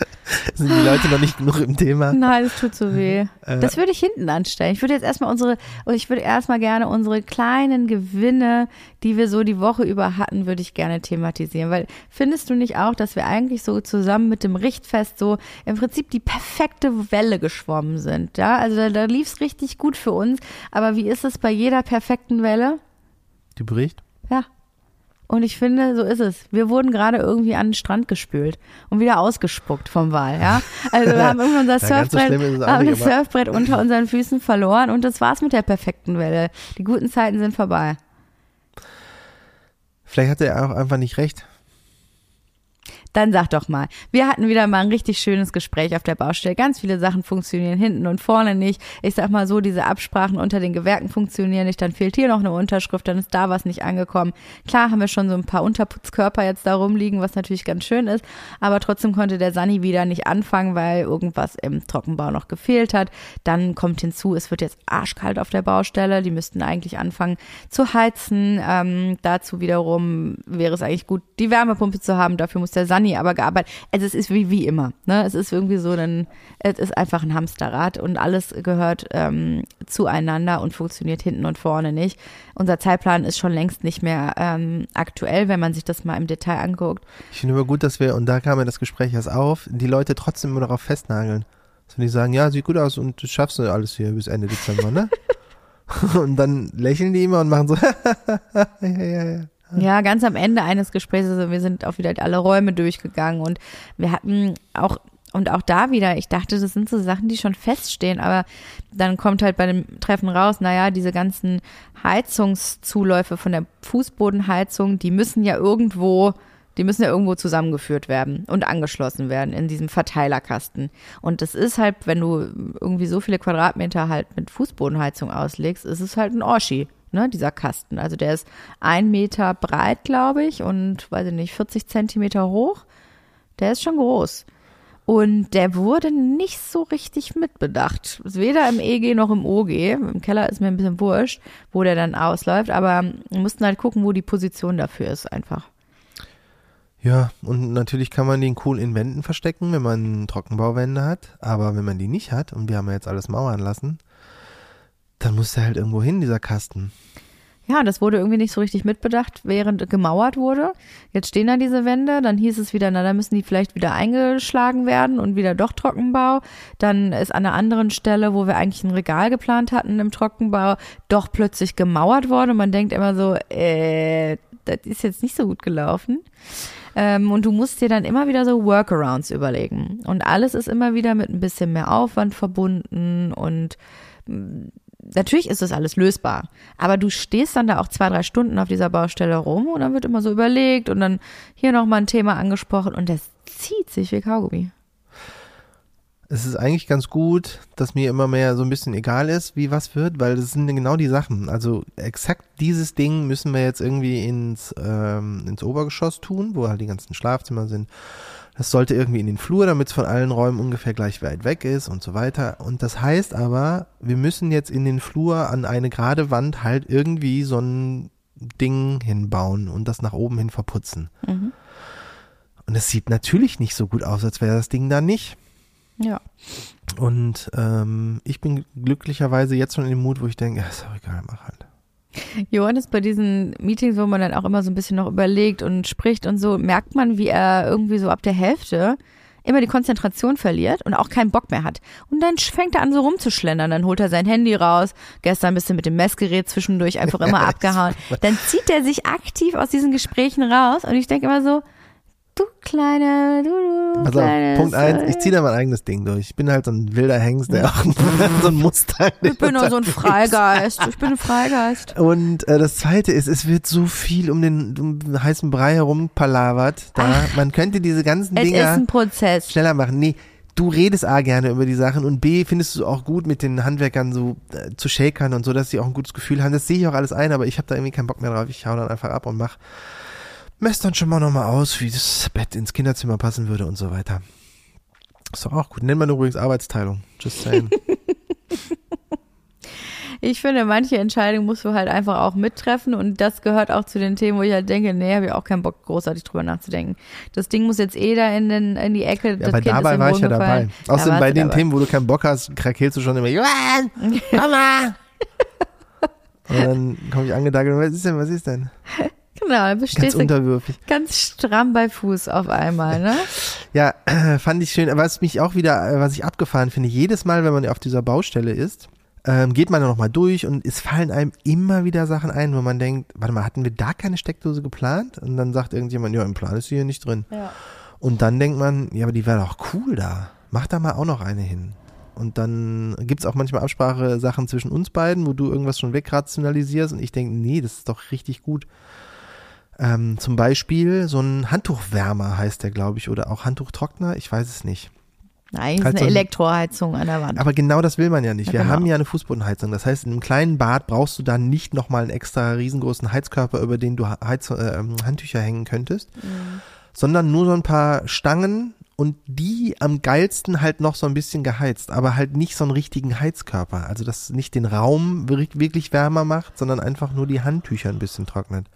Sind die Leute noch nicht genug im Thema? Nein, es tut so weh. Äh. Das würde ich hinten anstellen. Ich würde jetzt erstmal unsere, ich würde erstmal gerne unsere kleinen Gewinne, die wir so die Woche über hatten, würde ich gerne thematisieren. Weil findest du nicht auch, dass wir eigentlich so zusammen mit dem Richtfest so im Prinzip die perfekte Welle geschwommen sind? Ja, also da, da lief es richtig gut für uns. Aber wie ist es bei jeder perfekten Welle? Die Bericht? Ja. Und ich finde, so ist es. Wir wurden gerade irgendwie an den Strand gespült und wieder ausgespuckt vom Wal, ja. Also wir haben irgendwann unser so Surfbrett, auch haben das Surfbrett unter unseren Füßen verloren und das war's mit der perfekten Welle. Die guten Zeiten sind vorbei. Vielleicht hatte er auch einfach nicht recht. Dann sag doch mal, wir hatten wieder mal ein richtig schönes Gespräch auf der Baustelle. Ganz viele Sachen funktionieren hinten und vorne nicht. Ich sag mal so, diese Absprachen unter den Gewerken funktionieren nicht. Dann fehlt hier noch eine Unterschrift, dann ist da was nicht angekommen. Klar haben wir schon so ein paar Unterputzkörper jetzt da rumliegen, was natürlich ganz schön ist. Aber trotzdem konnte der Sani wieder nicht anfangen, weil irgendwas im Trockenbau noch gefehlt hat. Dann kommt hinzu, es wird jetzt arschkalt auf der Baustelle. Die müssten eigentlich anfangen zu heizen. Ähm, dazu wiederum wäre es eigentlich gut, die Wärmepumpe zu haben. Dafür muss der Sani aber gearbeitet. Also es ist wie, wie immer. Ne? Es ist irgendwie so ein, es ist einfach ein Hamsterrad und alles gehört ähm, zueinander und funktioniert hinten und vorne nicht. Unser Zeitplan ist schon längst nicht mehr ähm, aktuell, wenn man sich das mal im Detail anguckt. Ich finde aber gut, dass wir, und da kam ja das Gespräch erst auf, die Leute trotzdem immer darauf festnageln. Dass die sagen, ja, sieht gut aus und du schaffst du alles hier bis Ende Dezember, ne? und dann lächeln die immer und machen so, ja, ja, ja. Ja, ganz am Ende eines Gesprächs, also wir sind auch wieder alle Räume durchgegangen und wir hatten auch und auch da wieder, ich dachte, das sind so Sachen, die schon feststehen, aber dann kommt halt bei dem Treffen raus, naja, diese ganzen Heizungszuläufe von der Fußbodenheizung, die müssen ja irgendwo, die müssen ja irgendwo zusammengeführt werden und angeschlossen werden in diesem Verteilerkasten. Und das ist halt, wenn du irgendwie so viele Quadratmeter halt mit Fußbodenheizung auslegst, ist es halt ein Oschi, ne, dieser Kasten. Also der ist ein Meter breit, glaube ich, und weiß ich nicht, 40 Zentimeter hoch. Der ist schon groß. Und der wurde nicht so richtig mitbedacht. Weder im EG noch im OG. Im Keller ist mir ein bisschen wurscht, wo der dann ausläuft. Aber wir mussten halt gucken, wo die Position dafür ist einfach. Ja, und natürlich kann man den cool in Wänden verstecken, wenn man Trockenbauwände hat. Aber wenn man die nicht hat, und wir haben ja jetzt alles mauern lassen, dann muss der halt irgendwo hin, dieser Kasten. ja, das wurde irgendwie nicht so richtig mitbedacht, während gemauert wurde. Jetzt stehen da diese Wände, dann hieß es wieder, na, da müssen die vielleicht wieder eingeschlagen werden und wieder doch Trockenbau. Dann ist an einer anderen Stelle, wo wir eigentlich ein Regal geplant hatten im Trockenbau, doch plötzlich gemauert worden und man denkt immer so, äh, das ist jetzt nicht so gut gelaufen. Ähm, und du musst dir dann immer wieder so Workarounds überlegen. Und alles ist immer wieder mit ein bisschen mehr Aufwand verbunden und mm, natürlich ist das alles lösbar, aber du stehst dann da auch zwei, drei Stunden auf dieser Baustelle rum und dann wird immer so überlegt und dann hier nochmal ein Thema angesprochen und das zieht sich wie Kaugummi. Es ist eigentlich ganz gut, dass mir immer mehr so ein bisschen egal ist, wie was wird, weil das sind genau die Sachen. Also exakt dieses Ding müssen wir jetzt irgendwie ins, ähm, ins Obergeschoss tun, wo halt die ganzen Schlafzimmer sind das sollte irgendwie in den Flur, damit es von allen Räumen ungefähr gleich weit weg ist und so weiter. Und das heißt aber, wir müssen jetzt in den Flur an eine gerade Wand halt irgendwie so ein Ding hinbauen und das nach oben hin verputzen. Mhm. Und es sieht natürlich nicht so gut aus, als wäre das Ding da nicht. Ja. Und ähm, ich bin glücklicherweise jetzt schon in dem Mut, wo ich denke, ja, ist doch egal, mach halt. Johannes, bei diesen Meetings, wo man dann auch immer so ein bisschen noch überlegt und spricht und so, merkt man, wie er irgendwie so ab der Hälfte immer die Konzentration verliert und auch keinen Bock mehr hat. Und dann fängt er an so rumzuschlendern, dann holt er sein Handy raus, gestern ein bisschen mit dem Messgerät zwischendurch einfach immer abgehauen. Dann zieht er sich aktiv aus diesen Gesprächen raus und ich denke immer so, Du kleine, du, du also, kleines, Punkt eins, ich ziehe da mein eigenes Ding durch. Ich bin halt so ein wilder Hengst, der auch so ein Mustang. Ich bin nur so ein Freigeist. Ich bin ein Freigeist. Und äh, das zweite ist, es wird so viel um den, um den heißen Brei herum palavert. Da. Ach, Man könnte diese ganzen Dinge es ist ein Prozess. schneller machen. Nee, du redest A gerne über die Sachen und B findest du auch gut mit den Handwerkern so äh, zu shakern und so, dass sie auch ein gutes Gefühl haben. Das sehe ich auch alles ein, aber ich habe da irgendwie keinen Bock mehr drauf. Ich hau dann einfach ab und mach messt dann schon mal nochmal aus, wie das Bett ins Kinderzimmer passen würde und so weiter. Ist doch auch gut. Nennt man übrigens Arbeitsteilung. Just saying. ich finde, manche Entscheidungen musst du halt einfach auch mittreffen und das gehört auch zu den Themen, wo ich halt denke, nee, habe ich auch keinen Bock, großartig drüber nachzudenken. Das Ding muss jetzt eh da in, den, in die Ecke. Ja, aber kind dabei war ich ja dabei. Außerdem bei den dabei. Themen, wo du keinen Bock hast, krakelst du schon immer, Johann, Mama! und dann komme ich angedackelt, was ist denn, was ist denn? Genau, du ganz unterwürfig. Ganz stramm bei Fuß auf einmal, ne? ja, fand ich schön. Was mich auch wieder, was ich abgefahren finde, jedes Mal, wenn man auf dieser Baustelle ist, ähm, geht man da nochmal durch und es fallen einem immer wieder Sachen ein, wo man denkt, warte mal, hatten wir da keine Steckdose geplant? Und dann sagt irgendjemand, ja, im Plan ist sie hier nicht drin. Ja. Und dann denkt man, ja, aber die wäre doch cool da. Mach da mal auch noch eine hin. Und dann gibt's auch manchmal Absprache-Sachen zwischen uns beiden, wo du irgendwas schon wegrationalisierst und ich denke, nee, das ist doch richtig gut. Ähm, zum Beispiel so ein Handtuchwärmer heißt der, glaube ich, oder auch Handtuchtrockner, ich weiß es nicht. Nein, halt ist eine so Elektroheizung an der Wand. Aber genau das will man ja nicht. Ja, Wir genau. haben ja eine Fußbodenheizung. Das heißt, in einem kleinen Bad brauchst du dann nicht nochmal einen extra riesengroßen Heizkörper, über den du Heiz äh, Handtücher hängen könntest, mhm. sondern nur so ein paar Stangen und die am geilsten halt noch so ein bisschen geheizt, aber halt nicht so einen richtigen Heizkörper. Also das nicht den Raum wirklich wärmer macht, sondern einfach nur die Handtücher ein bisschen trocknet.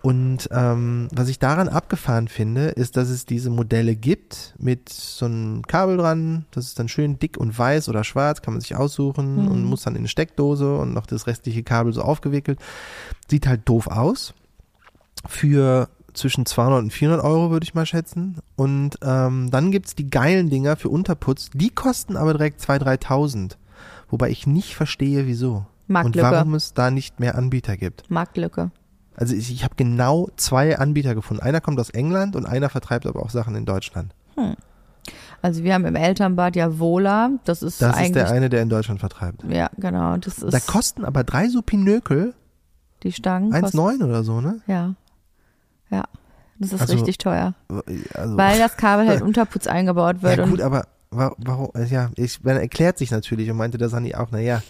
Und ähm, was ich daran abgefahren finde, ist, dass es diese Modelle gibt mit so einem Kabel dran. Das ist dann schön dick und weiß oder schwarz, kann man sich aussuchen mhm. und muss dann in eine Steckdose und noch das restliche Kabel so aufgewickelt. Sieht halt doof aus. Für zwischen 200 und 400 Euro würde ich mal schätzen. Und ähm, dann gibt's die geilen Dinger für Unterputz. Die kosten aber direkt 2.000, 3.000. Wobei ich nicht verstehe, wieso. Marktlücke. Und warum es da nicht mehr Anbieter gibt. Marktlücke. Also ich, ich habe genau zwei Anbieter gefunden. Einer kommt aus England und einer vertreibt aber auch Sachen in Deutschland. Hm. Also wir haben im Elternbad ja Vola. Das ist Das ist der eine, der in Deutschland vertreibt. Ja, genau. Das ist da kosten aber drei so Pinökel. Die Stangen. 1,9 oder so, ne? Ja. Ja. Das ist also, richtig teuer. Also, Weil das Kabel halt Unterputz eingebaut wird. Ja gut, aber warum, ja, ich, man erklärt sich natürlich und meinte der Sani auch, naja,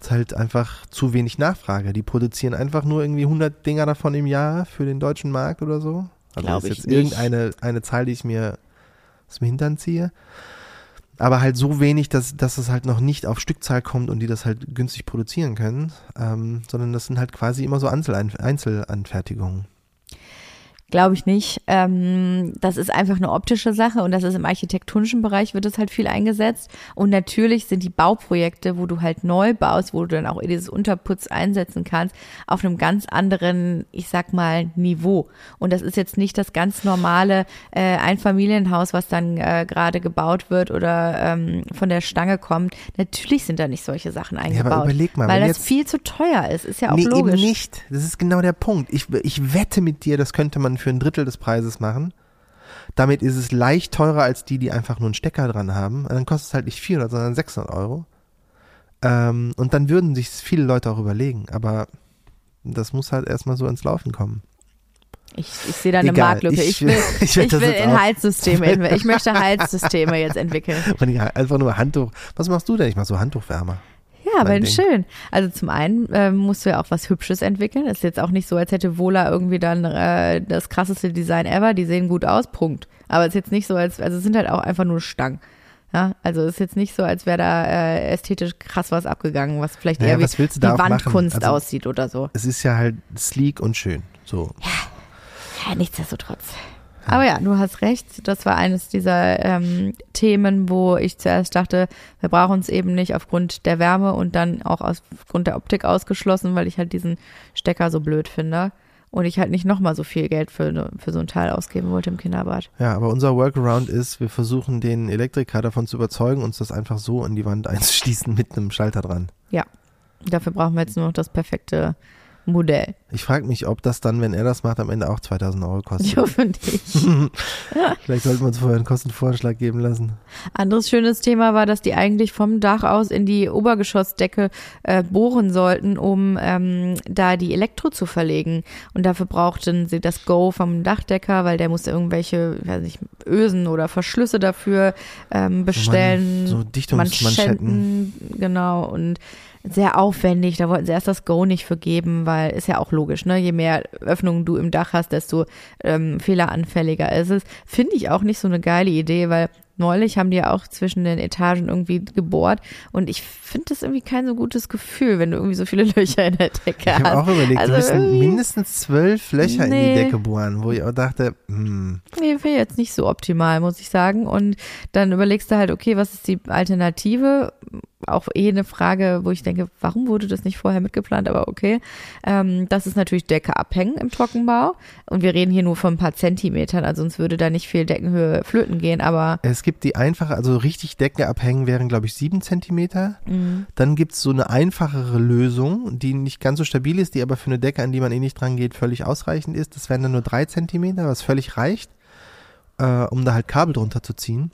ist halt einfach zu wenig Nachfrage. Die produzieren einfach nur irgendwie 100 Dinger davon im Jahr für den deutschen Markt oder so. Also Glaub das ist jetzt irgendeine eine Zahl, die ich mir aus dem Hintern ziehe. Aber halt so wenig, dass, dass es halt noch nicht auf Stückzahl kommt und die das halt günstig produzieren können, ähm, sondern das sind halt quasi immer so Einzelan Einzelanfertigungen. Glaube ich nicht. Ähm, das ist einfach eine optische Sache und das ist im architektonischen Bereich wird es halt viel eingesetzt. Und natürlich sind die Bauprojekte, wo du halt neu baust, wo du dann auch dieses Unterputz einsetzen kannst, auf einem ganz anderen, ich sag mal, Niveau. Und das ist jetzt nicht das ganz normale äh, Einfamilienhaus, was dann äh, gerade gebaut wird oder ähm, von der Stange kommt. Natürlich sind da nicht solche Sachen eingebaut. Ja, aber überleg mal, weil das viel zu teuer ist. Ist ja auch nee, logisch. eben nicht. Das ist genau der Punkt. Ich, ich wette mit dir, das könnte man für ein Drittel des Preises machen. Damit ist es leicht teurer als die, die einfach nur einen Stecker dran haben. Dann kostet es halt nicht 400, sondern 600 Euro. Ähm, und dann würden sich viele Leute auch überlegen. Aber das muss halt erstmal so ins Laufen kommen. Ich, ich sehe da eine Egal, Marktlücke. ich- Ich, will, ich ich, werd das will in auch- Heizsysteme, ich möchte Heizsysteme jetzt entwickeln. Einfach nur Handtuch. Was machst du denn? Ich mach so Handtuchwärmer. Ja, Ding. schön. Also zum einen ähm, musst du ja auch was Hübsches entwickeln. Ist jetzt auch nicht so, als hätte Vola irgendwie dann äh, das krasseste Design ever. Die sehen gut aus, Punkt. Aber es ist jetzt nicht so, als also es sind halt auch einfach nur Stangen. Ja, also es ist jetzt nicht so, als wäre da äh, ästhetisch krass was abgegangen, was vielleicht Naja, eher wie, was wie machen? Wandkunst Also- aussieht oder so. Es ist ja halt sleek und schön. So. Ja, nichtsdestotrotz. Aber ja, du hast recht. Das war eines dieser ähm, Themen, wo ich zuerst dachte, wir brauchen es eben nicht aufgrund der Wärme und dann auch aufgrund der Optik ausgeschlossen, weil ich halt diesen Stecker so blöd finde. Und ich halt nicht nochmal so viel Geld für, für so ein Teil ausgeben wollte im Kinderbad. Ja, aber unser Workaround ist, wir versuchen den Elektriker davon zu überzeugen, uns das einfach so in die Wand einzuschließen mit einem Schalter dran. Dafür brauchen wir jetzt nur noch das perfekte Modell. Ich frage mich, ob das dann, wenn er das macht, am Ende auch 2000 Euro Ich kostet. hoffe nicht. Vielleicht sollten wir uns vorher einen Kostenvorschlag geben lassen. Anderes schönes Thema war, dass die eigentlich vom Dach aus in die Obergeschossdecke äh, bohren sollten, um ähm, da die Elektro zu verlegen. Und dafür brauchten sie das Go vom Dachdecker, weil der musste irgendwelche, weiß nicht, Ösen oder Verschlüsse dafür ähm, bestellen. so Dichtungsmanschetten. Manschetten, genau. Und sehr aufwendig. Da wollten sie erst das Go nicht für geben, weil ist ja auch logisch, ne? Je mehr Öffnungen du im Dach hast, desto ähm, fehleranfälliger ist es. Finde ich auch nicht so eine geile Idee, weil neulich haben die ja auch zwischen den Etagen irgendwie gebohrt und ich finde das irgendwie kein so gutes Gefühl, wenn du irgendwie so viele Löcher in der Decke Ich habe hast. auch überlegt, Also wir müssen irgendwie- mindestens zwölf Löcher in Nee. die Decke bohren, wo ich auch dachte, hm, Nee, wäre jetzt nicht so optimal, muss ich sagen. Und dann überlegst du halt, okay, was ist die Alternative? Auch eh eine Frage, wo ich denke, warum wurde das nicht vorher mitgeplant? Aber okay. Ähm, das ist natürlich Decke abhängen im Trockenbau. Und wir reden hier nur von ein paar Zentimetern, also uns würde da nicht viel Deckenhöhe flöten gehen, aber es gibt die einfache, also richtig Decke abhängen wären, glaube ich, sieben Zentimeter. Dann gibt's so eine einfachere Lösung, die nicht ganz so stabil ist, die aber für eine Decke, an die man eh nicht dran geht, völlig ausreichend ist. Das wären dann nur drei Zentimeter, was völlig reicht, äh, um da halt Kabel drunter zu ziehen.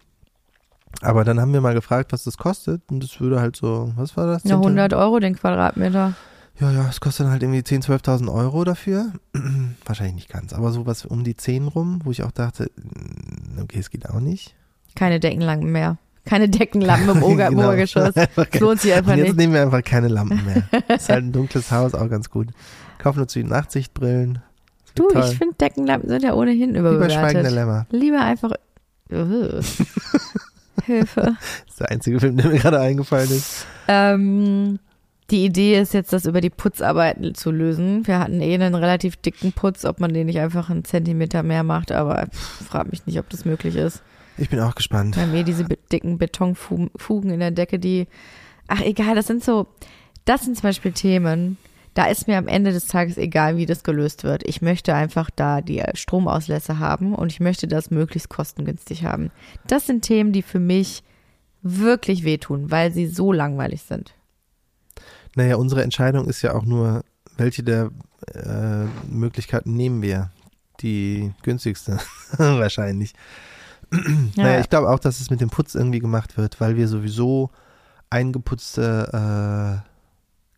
Aber dann haben wir mal gefragt, was das kostet. Und das würde halt so, was war das? eine 100 Euro den Quadratmeter. Ja, ja, es kostet dann halt irgendwie 10.000, 12.000 Euro dafür. Wahrscheinlich nicht ganz, aber sowas um die 10 rum, wo ich auch dachte, mm, okay, es geht auch nicht. Keine Deckenlampen mehr. Keine Deckenlampen im Ober Genau. Obergeschoss. Das lohnt sich einfach Und jetzt nicht. nehmen wir einfach keine Lampen mehr. ist halt ein dunkles Haus, auch ganz gut. Kaufen nur zu den Nachtsichtbrillen. Du, toll. ich finde Deckenlampen sind ja ohnehin Schweigender überbewertet. Lämmer. Lieber einfach. Hilfe. Das ist der einzige Film, der mir gerade eingefallen ist. Ähm, die Idee ist jetzt, das über die Putzarbeiten zu lösen. Wir hatten eh einen relativ dicken Putz, ob man den nicht einfach einen Zentimeter mehr macht, aber pff, frag mich nicht, ob das möglich ist. Ich bin auch gespannt. Haben eh diese dicken Betonfugen in der Decke, die. Ach egal, das sind so. Das sind zum Beispiel Themen. Da ist mir am Ende des Tages egal, wie das gelöst wird. Ich möchte einfach da die Stromauslässe haben und ich möchte das möglichst kostengünstig haben. Das sind Themen, die für mich wirklich wehtun, weil sie so langweilig sind. Naja, unsere Entscheidung ist ja auch nur, welche der äh, Möglichkeiten nehmen wir. Die günstigste, wahrscheinlich. Naja, ich glaube auch, dass es mit dem Putz irgendwie gemacht wird, weil wir sowieso eingeputzte äh,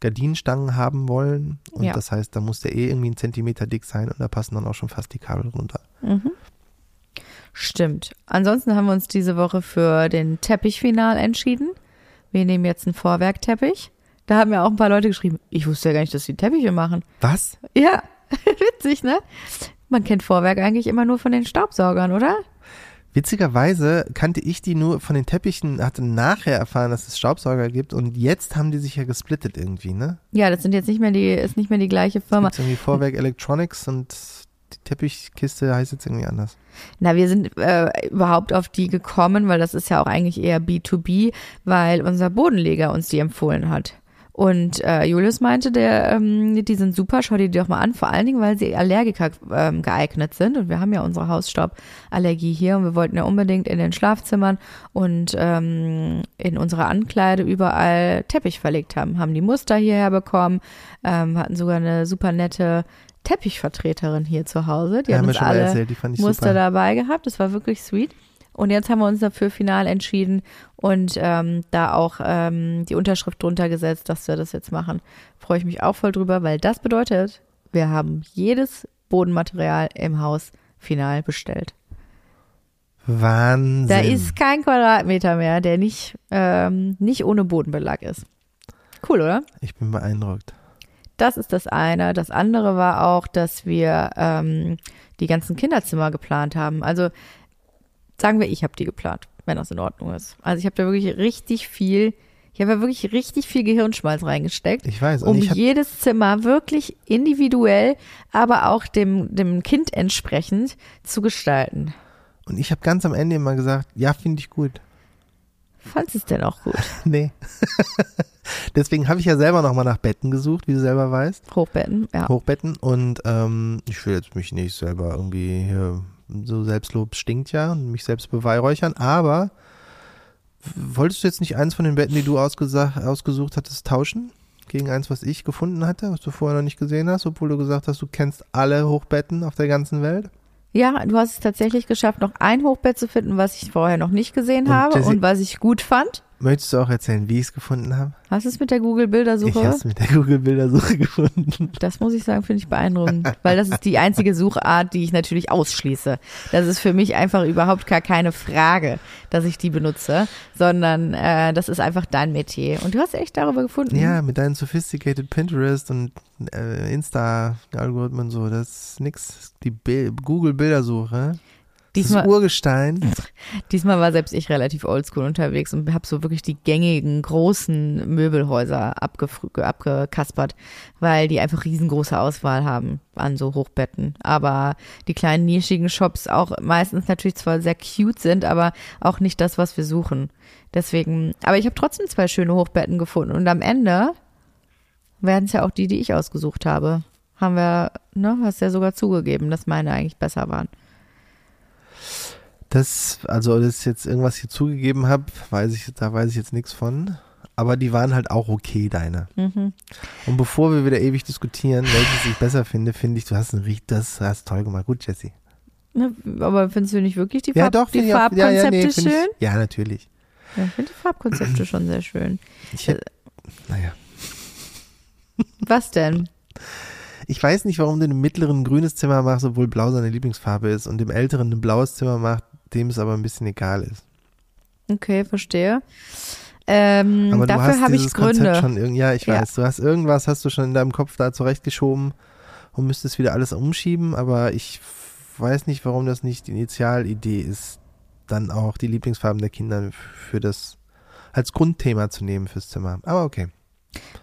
Gardinenstangen haben wollen. Und Ja. das heißt, da muss der eh irgendwie einen Zentimeter dick sein und da passen dann auch schon fast die Kabel runter. Mhm. Stimmt. Ansonsten haben wir uns diese Woche für den Teppichfinal entschieden. Wir nehmen jetzt einen Vorwerkteppich. Da haben ja auch ein paar Leute geschrieben, ich wusste ja gar nicht, dass die Teppiche machen. Was? Ja, witzig, ne? Man kennt Vorwerk eigentlich immer nur von den Staubsaugern, oder? Witzigerweise kannte ich die nur von den Teppichen, hatte nachher erfahren, dass es Staubsauger gibt und jetzt haben die sich ja gesplittet irgendwie, ne? Ja, das sind jetzt nicht mehr die, ist nicht mehr die gleiche Firma. Gibt's irgendwie Vorwerk Electronics und Teppichkiste heißt jetzt irgendwie anders. Na, wir sind äh, überhaupt auf die gekommen, weil das ist ja auch eigentlich eher B2B, weil unser Bodenleger uns die empfohlen hat. Und äh, Julius meinte, der, ähm, die sind super, schau dir die doch mal an, vor allen Dingen, weil sie Allergiker ähm, geeignet sind. Und wir haben ja unsere Hausstauballergie hier und wir wollten ja unbedingt in den Schlafzimmern und ähm, in unserer Ankleide überall Teppich verlegt haben. Haben die Muster hierher bekommen, ähm, hatten sogar eine super nette Teppichvertreterin hier zu Hause. Die Ja, hat haben uns alle erzählt, Muster super. dabei gehabt. Das war wirklich sweet. Und jetzt haben wir uns dafür final entschieden und ähm, da auch ähm, die Unterschrift drunter gesetzt, dass wir das jetzt machen. Freue ich mich auch voll drüber, weil das bedeutet, wir haben jedes Bodenmaterial im Haus final bestellt. Wahnsinn. Da ist kein Quadratmeter mehr, der nicht, ähm, nicht ohne Bodenbelag ist. Cool, oder? ich bin beeindruckt. Das ist das eine. Das andere war auch, dass wir ähm, die ganzen Kinderzimmer geplant haben. Also sagen wir, ich habe die geplant, wenn das in Ordnung ist. Also ich habe da wirklich richtig viel, ich habe da wirklich richtig viel Gehirnschmalz reingesteckt, Ich weiß. Um ich jedes Zimmer wirklich individuell, aber auch dem, dem Kind entsprechend zu gestalten. und ich habe ganz am Ende immer gesagt, ja, finde ich gut. Fandst du es denn auch gut? Nee. Deswegen habe ich ja selber nochmal nach Betten gesucht, wie du selber weißt. Hochbetten, ja. Hochbetten. Und ähm, ich will jetzt mich nicht selber irgendwie hier, so Selbstlob stinkt ja und mich selbst beweihräuchern, aber wolltest du jetzt nicht eins von den Betten, die du ausgesucht hattest, tauschen? Gegen eins, was ich gefunden hatte, was du vorher noch nicht gesehen hast, obwohl du gesagt hast, du kennst alle Hochbetten auf der ganzen Welt? Ja, du hast es tatsächlich geschafft, noch ein Hochbett zu finden, was ich vorher noch nicht gesehen Und habe und was ich gut fand. Möchtest du auch erzählen, wie ich es gefunden habe? Hast du es mit der Ich Google-Bildersuche? habe es mit der Google-Bildersuche gefunden. Das muss ich sagen, finde ich beeindruckend, weil das ist die einzige Suchart, die ich natürlich ausschließe. Das ist für mich einfach überhaupt gar keine Frage, dass ich die benutze, sondern äh, das ist einfach dein Metier. Und du hast echt darüber gefunden. Ja, mit deinen sophisticated Pinterest und äh, Insta-Algorithmen so, das ist nix. Die Bil Google-Bildersuche. Das Diesmal, Urgestein. diesmal war selbst ich relativ oldschool unterwegs und habe so wirklich die gängigen großen Möbelhäuser abgekaspert, weil die einfach riesengroße Auswahl haben an so Hochbetten. Aber die kleinen nischigen Shops auch meistens natürlich zwar sehr cute sind, aber auch nicht das, was wir suchen. Deswegen, aber ich habe trotzdem zwei schöne Hochbetten gefunden und am Ende werden es ja auch die, die ich ausgesucht habe. Haben wir, ne, hast ja sogar zugegeben, dass meine eigentlich besser waren. Das, also, dass ich jetzt irgendwas hier zugegeben habe, weiß ich, da weiß ich jetzt nichts von. Aber die waren halt auch okay, deine. Mhm. Und bevor wir wieder ewig diskutieren, welches ich besser finde, finde ich, du hast ein richtig, das hast toll gemacht. Gut, Jessie. Ne, aber findest du nicht wirklich die, Ja, Farb doch, die auch, ja, Farbkonzepte ja, nee, schön? Ich, ja, natürlich. Ja, ich finde die Farbkonzepte schon sehr schön. Ich, hab- naja. Was denn? Ich weiß nicht, warum du im mittleren ein grünes Zimmer machst, obwohl blau seine Lieblingsfarbe ist und dem älteren ein blaues Zimmer macht, dem es aber ein bisschen egal ist. Okay, verstehe. Ähm, Aber dafür habe ich Konzept Gründe. schon ja, ich Ja. weiß, du hast irgendwas, hast du schon in deinem Kopf da zurechtgeschoben und müsstest wieder alles umschieben, aber ich weiß nicht, warum das nicht die Initialidee ist, dann auch die Lieblingsfarben der Kinder für das als Grundthema zu nehmen fürs Zimmer. Aber okay.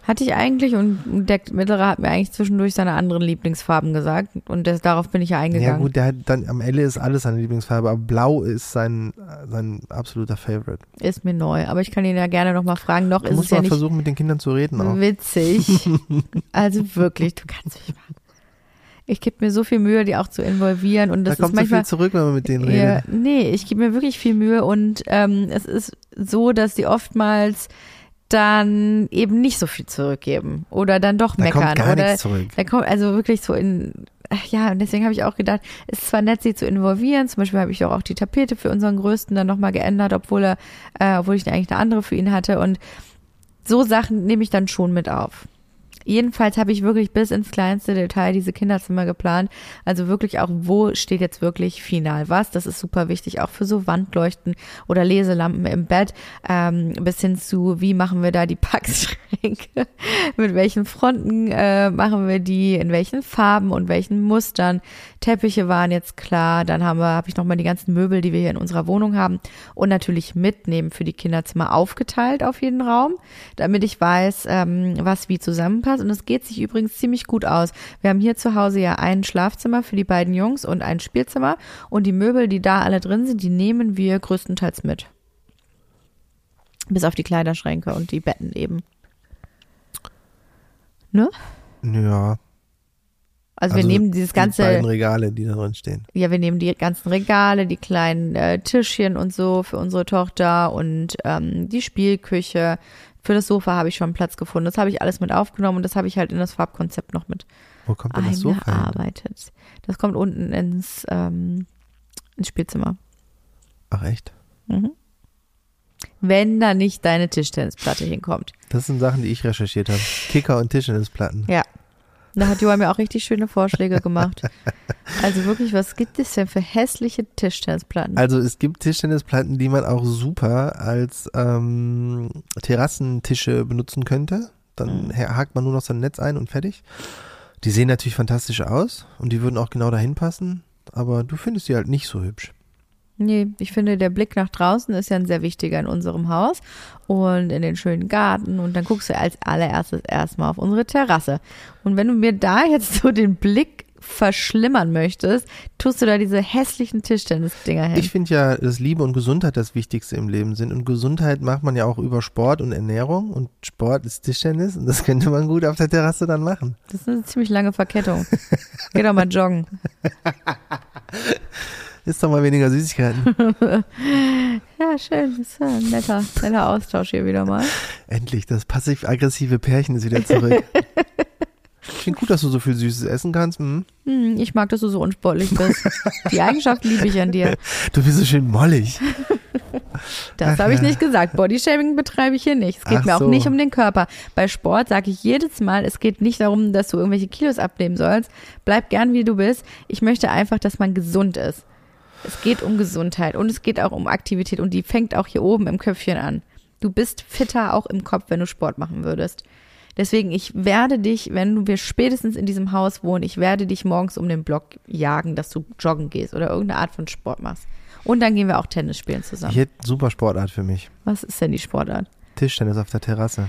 Hatte ich eigentlich und der Mittlere hat mir eigentlich zwischendurch seine anderen Lieblingsfarben gesagt und das, darauf bin ich ja Ja eingegangen. gut, der hat dann am Ende ist alles seine Lieblingsfarbe, aber blau ist sein, sein absoluter Favorite. Ist mir neu, aber ich kann ihn ja gerne nochmal fragen. Noch Du ist musst es ja mal nicht versuchen, mit den Kindern zu reden auch. witzig. also wirklich, du kannst mich mal. Ich gebe mir so viel Mühe, die auch zu involvieren und Da das ist kommt so manchmal viel zurück, wenn man mit denen Ja, redet. nee, ich gebe mir wirklich viel Mühe und ähm, es ist so, dass die oftmals dann eben nicht so viel zurückgeben oder dann doch Da meckern kommt gar oder nichts zurück. da kommt also wirklich so in ja und deswegen habe ich auch gedacht, es ist zwar nett, sie zu involvieren. Zum Beispiel habe ich doch auch die Tapete für unseren Größten dann nochmal geändert, obwohl er, äh, obwohl ich eigentlich eine andere für ihn hatte und so Sachen nehme ich dann schon mit auf. Jedenfalls habe ich wirklich bis ins kleinste Detail diese Kinderzimmer geplant. Also wirklich auch, wo steht jetzt wirklich final was. Das ist super wichtig, auch für so Wandleuchten oder Leselampen im Bett. Ähm, bis hin zu, wie machen wir da die Packschränke? Mit welchen Fronten äh, machen wir die? In welchen Farben und welchen Mustern? Teppiche waren jetzt klar. Dann haben wir, habe ich nochmal die ganzen Möbel, die wir hier in unserer Wohnung haben. Und natürlich mitnehmen für die Kinderzimmer aufgeteilt auf jeden Raum, damit ich weiß, ähm, was wie zusammenpasst. Hast. Und es geht sich übrigens ziemlich gut aus. Wir haben hier zu Hause ja ein Schlafzimmer für die beiden Jungs und ein Spielzimmer. Und die Möbel, die da alle drin sind, die nehmen wir größtenteils mit. Bis auf die Kleiderschränke und die Betten eben. Ne? Ja. Also, wir nehmen dieses Die beiden ganze, Regale, die da drin stehen. ja, wir nehmen die ganzen Regale, die kleinen äh, Tischchen und so für unsere Tochter und ähm, die Spielküche. Für das Sofa habe ich schon Platz gefunden. Das habe ich alles mit aufgenommen und das habe ich halt in das Farbkonzept noch mit Wo kommt denn das Sofa hin? eingearbeitet. Das kommt unten ins, ähm, ins Spielzimmer. Ach echt? Mhm. Wenn da nicht deine Tischtennisplatte hinkommt. Das sind Sachen, die ich recherchiert habe. Kicker und Tischtennisplatten. Ja. Da hat Joa mir auch richtig schöne Vorschläge gemacht. Also wirklich, was gibt es denn für hässliche Tischtennisplatten? Also es gibt Tischtennisplatten, die man auch super als ähm, Terrassentische benutzen könnte. Dann Mhm. hakt man nur noch sein Netz ein und fertig. Die sehen natürlich fantastisch aus und die würden auch genau dahin passen, aber du findest die halt nicht so hübsch. Nee, ich finde, der Blick nach draußen ist ja ein sehr wichtiger in unserem Haus und in den schönen Garten. Und dann guckst du als allererstes erstmal auf unsere Terrasse. Und wenn du mir da jetzt so den Blick verschlimmern möchtest, tust du da diese hässlichen Tischtennis-Dinger hin. Ich finde ja, dass Liebe und Gesundheit das Wichtigste im Leben sind. Und Gesundheit macht man ja auch über Sport und Ernährung. Und Sport ist Tischtennis. Und das könnte man gut auf der Terrasse dann machen. Das ist eine ziemlich lange Verkettung. Geh doch mal joggen. Ist doch mal weniger Süßigkeiten. Ja, schön. Das ist ein netter, netter Austausch hier wieder mal. Endlich, das passiv-aggressive Pärchen ist wieder zurück. Klingt gut, dass du so viel Süßes essen kannst. Hm. Hm, ich mag, dass du so unsportlich bist. Die Eigenschaft liebe ich an dir. Du bist so schön mollig. Das habe ich nicht gesagt. Bodyshaming betreibe ich hier nicht. Es geht Ach mir auch so. nicht um den Körper. Bei Sport sage ich jedes Mal, es geht nicht darum, dass du irgendwelche Kilos abnehmen sollst. Bleib gern wie du bist. Ich möchte einfach, dass man gesund ist. Es geht um Gesundheit und es geht auch um Aktivität und die fängt auch hier oben im Köpfchen an. Du bist fitter auch im Kopf, wenn du Sport machen würdest. Deswegen, ich werde dich, wenn wir spätestens in diesem Haus wohnen, ich werde dich morgens um den Block jagen, dass du joggen gehst oder irgendeine Art von Sport machst. Und dann gehen wir auch Tennis spielen zusammen. Hätte super Sportart für mich. Was ist denn die Sportart? Tischtennis auf der Terrasse.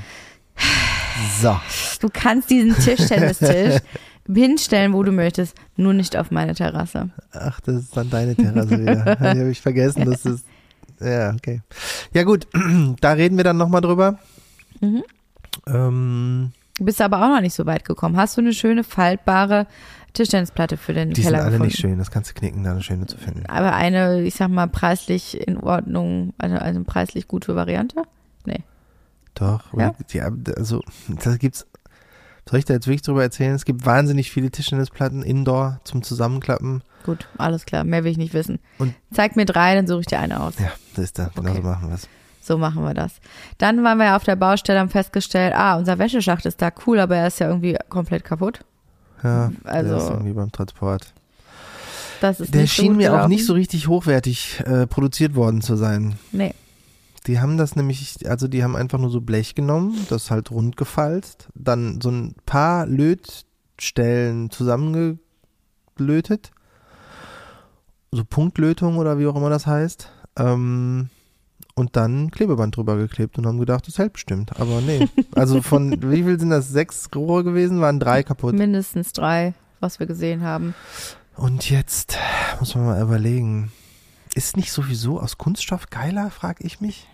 So. Du kannst diesen Tischtennistisch hinstellen, wo du möchtest, nur nicht auf meine Terrasse. Ach, das ist dann deine Terrasse wieder. Die habe ich vergessen, dass das. Ja, okay. Ja, gut. Da reden wir dann nochmal drüber. Mhm. Ähm, Du bist aber auch noch nicht so weit gekommen. Hast du eine schöne faltbare Tischtennisplatte für den die sind Keller alle gefunden? nicht schön. Das kannst du knicken, da eine schöne zu finden. Aber eine, ich sag mal, preislich in Ordnung, also eine preislich gute Variante? Nee. Doch. Ja? Die, also, da gibt's. Soll ich da jetzt wirklich drüber erzählen? Es gibt wahnsinnig viele Tischtennisplatten indoor zum Zusammenklappen. Gut, alles klar, mehr will ich nicht wissen. Und- Zeig mir drei, dann suche ich dir eine aus. Ja, das ist da. Genau Okay. so machen wir es. So machen wir das. Dann waren wir ja auf der Baustelle, haben festgestellt, ah, unser Wäscheschacht ist da cool, aber er ist ja irgendwie komplett kaputt. Ja, Also- ist irgendwie beim Transport. Das ist Der nicht so schien mir auch nicht so richtig hochwertig äh, produziert worden zu sein. Nee. Die haben das nämlich, also die haben einfach nur so Blech genommen, das halt rund gefalzt, dann so ein paar Lötstellen zusammengelötet, so Punktlötung oder wie auch immer das heißt, ähm, und dann Klebeband drüber geklebt und haben gedacht, das hält bestimmt, aber nee. Also von, wie viel sind das? Sechs Rohre gewesen, waren drei kaputt. Mindestens drei, was wir gesehen haben. Und jetzt muss man mal überlegen, ist nicht sowieso aus Kunststoff geiler, frage ich mich.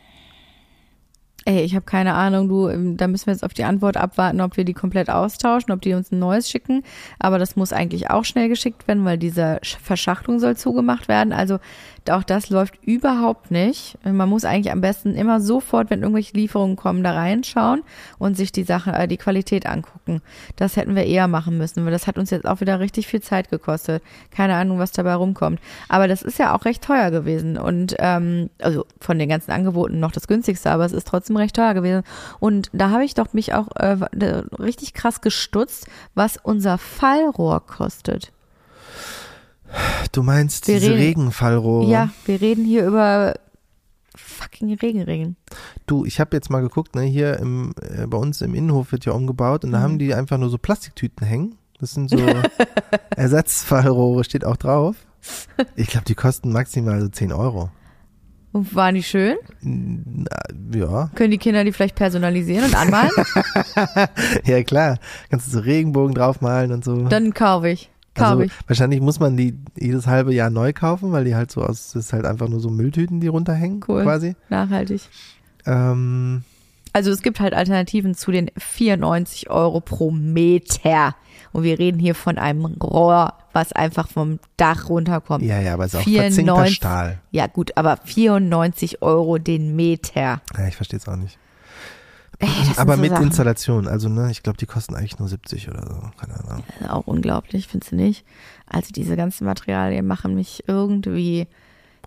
Ey, ich habe keine Ahnung, du, ähm, da müssen wir jetzt auf die Antwort abwarten, ob wir die komplett austauschen, ob die uns ein neues schicken. Aber das muss eigentlich auch schnell geschickt werden, weil diese Sch- Verschachtelung soll zugemacht werden. Also auch das läuft überhaupt nicht. Man muss eigentlich am besten immer sofort, wenn irgendwelche Lieferungen kommen, da reinschauen und sich die Sache, äh, die Qualität angucken. Das hätten wir eher machen müssen, weil das hat uns jetzt auch wieder richtig viel Zeit gekostet. Keine Ahnung, was dabei rumkommt. Aber das ist ja auch recht teuer gewesen und ähm, also von den ganzen Angeboten noch das günstigste, aber es ist trotzdem recht teuer gewesen. Und da habe ich doch mich auch äh, richtig krass gestutzt, was unser Fallrohr kostet. Du meinst Wir diese reden- Regenfallrohre? Ja, wir reden hier über fucking Regenringen. Du, ich habe jetzt mal geguckt, ne, hier im, äh, bei uns im Innenhof wird ja umgebaut und da Mhm. haben die einfach nur so Plastiktüten hängen. Das sind so Ersatzfallrohre, steht auch drauf. Ich glaube, die kosten maximal so 10 Euro. Und waren die schön? Na, ja. Können die Kinder die vielleicht personalisieren und anmalen? ja, klar. Kannst du so Regenbogen draufmalen und so. Dann kaufe ich. Kaufe also, ich. wahrscheinlich muss man die jedes halbe Jahr neu kaufen, weil die halt so aus, das ist halt einfach nur so Mülltüten, die runterhängen, Cool. quasi. Nachhaltig. Ähm, Also es gibt halt Alternativen zu den 94 Euro pro Meter. Und wir reden hier von einem Rohr, was einfach vom Dach runterkommt. ja, ja, aber es ist auch 94 verzinkter Stahl. Ja gut, aber 94 Euro den Meter. Ja, ich verstehe es auch nicht. Ey, aber so mit Sachen. Installation, also ne, ich glaube, die kosten eigentlich nur 70 oder so. Keine Ahnung. Auch unglaublich, findest du nicht? Also diese ganzen Materialien machen mich irgendwie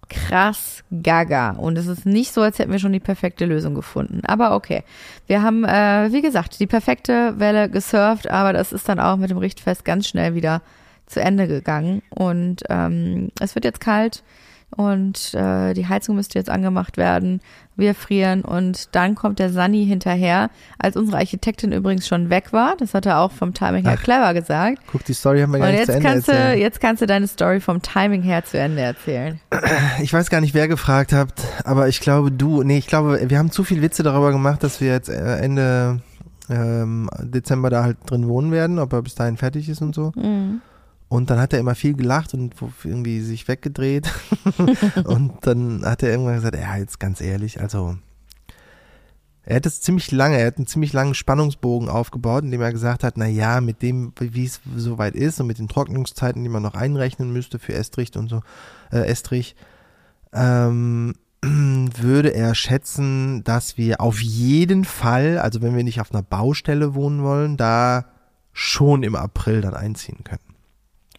krass gaga. Und es ist nicht so, als hätten wir schon die perfekte Lösung gefunden. Aber okay. Wir haben, äh, wie gesagt, die perfekte Welle gesurft, aber das ist dann auch mit dem Richtfest ganz schnell wieder zu Ende gegangen. Und ähm, es wird jetzt kalt und äh, die Heizung müsste jetzt angemacht werden. Wir frieren und dann kommt der Sunny hinterher, als unsere Architektin übrigens schon weg war. Das hat er auch vom Timing her Ach. clever gesagt. Guck, die Story haben wir Und nicht jetzt zu Ende kannst, du, erzählt. jetzt kannst du deine Story vom Timing her zu Ende erzählen. Ich weiß gar nicht, wer gefragt hat, aber ich glaube du, nee, ich glaube, wir haben zu viel Witze darüber gemacht, dass wir jetzt äh, Ende ähm, Dezember da halt drin wohnen werden, ob er bis dahin fertig ist und so. Mhm. Und dann hat er immer viel gelacht und irgendwie sich weggedreht. und dann hat er irgendwann gesagt, ja, jetzt ganz ehrlich, also er hat es ziemlich lange, er hat einen ziemlich langen Spannungsbogen aufgebaut, indem er gesagt hat, na ja, mit dem, wie es soweit ist und mit den Trocknungszeiten, die man noch einrechnen müsste für Estrich und so, äh, Estrich, ähm, würde er schätzen, dass wir auf jeden Fall, also wenn wir nicht auf einer Baustelle wohnen wollen, da schon im April dann einziehen können.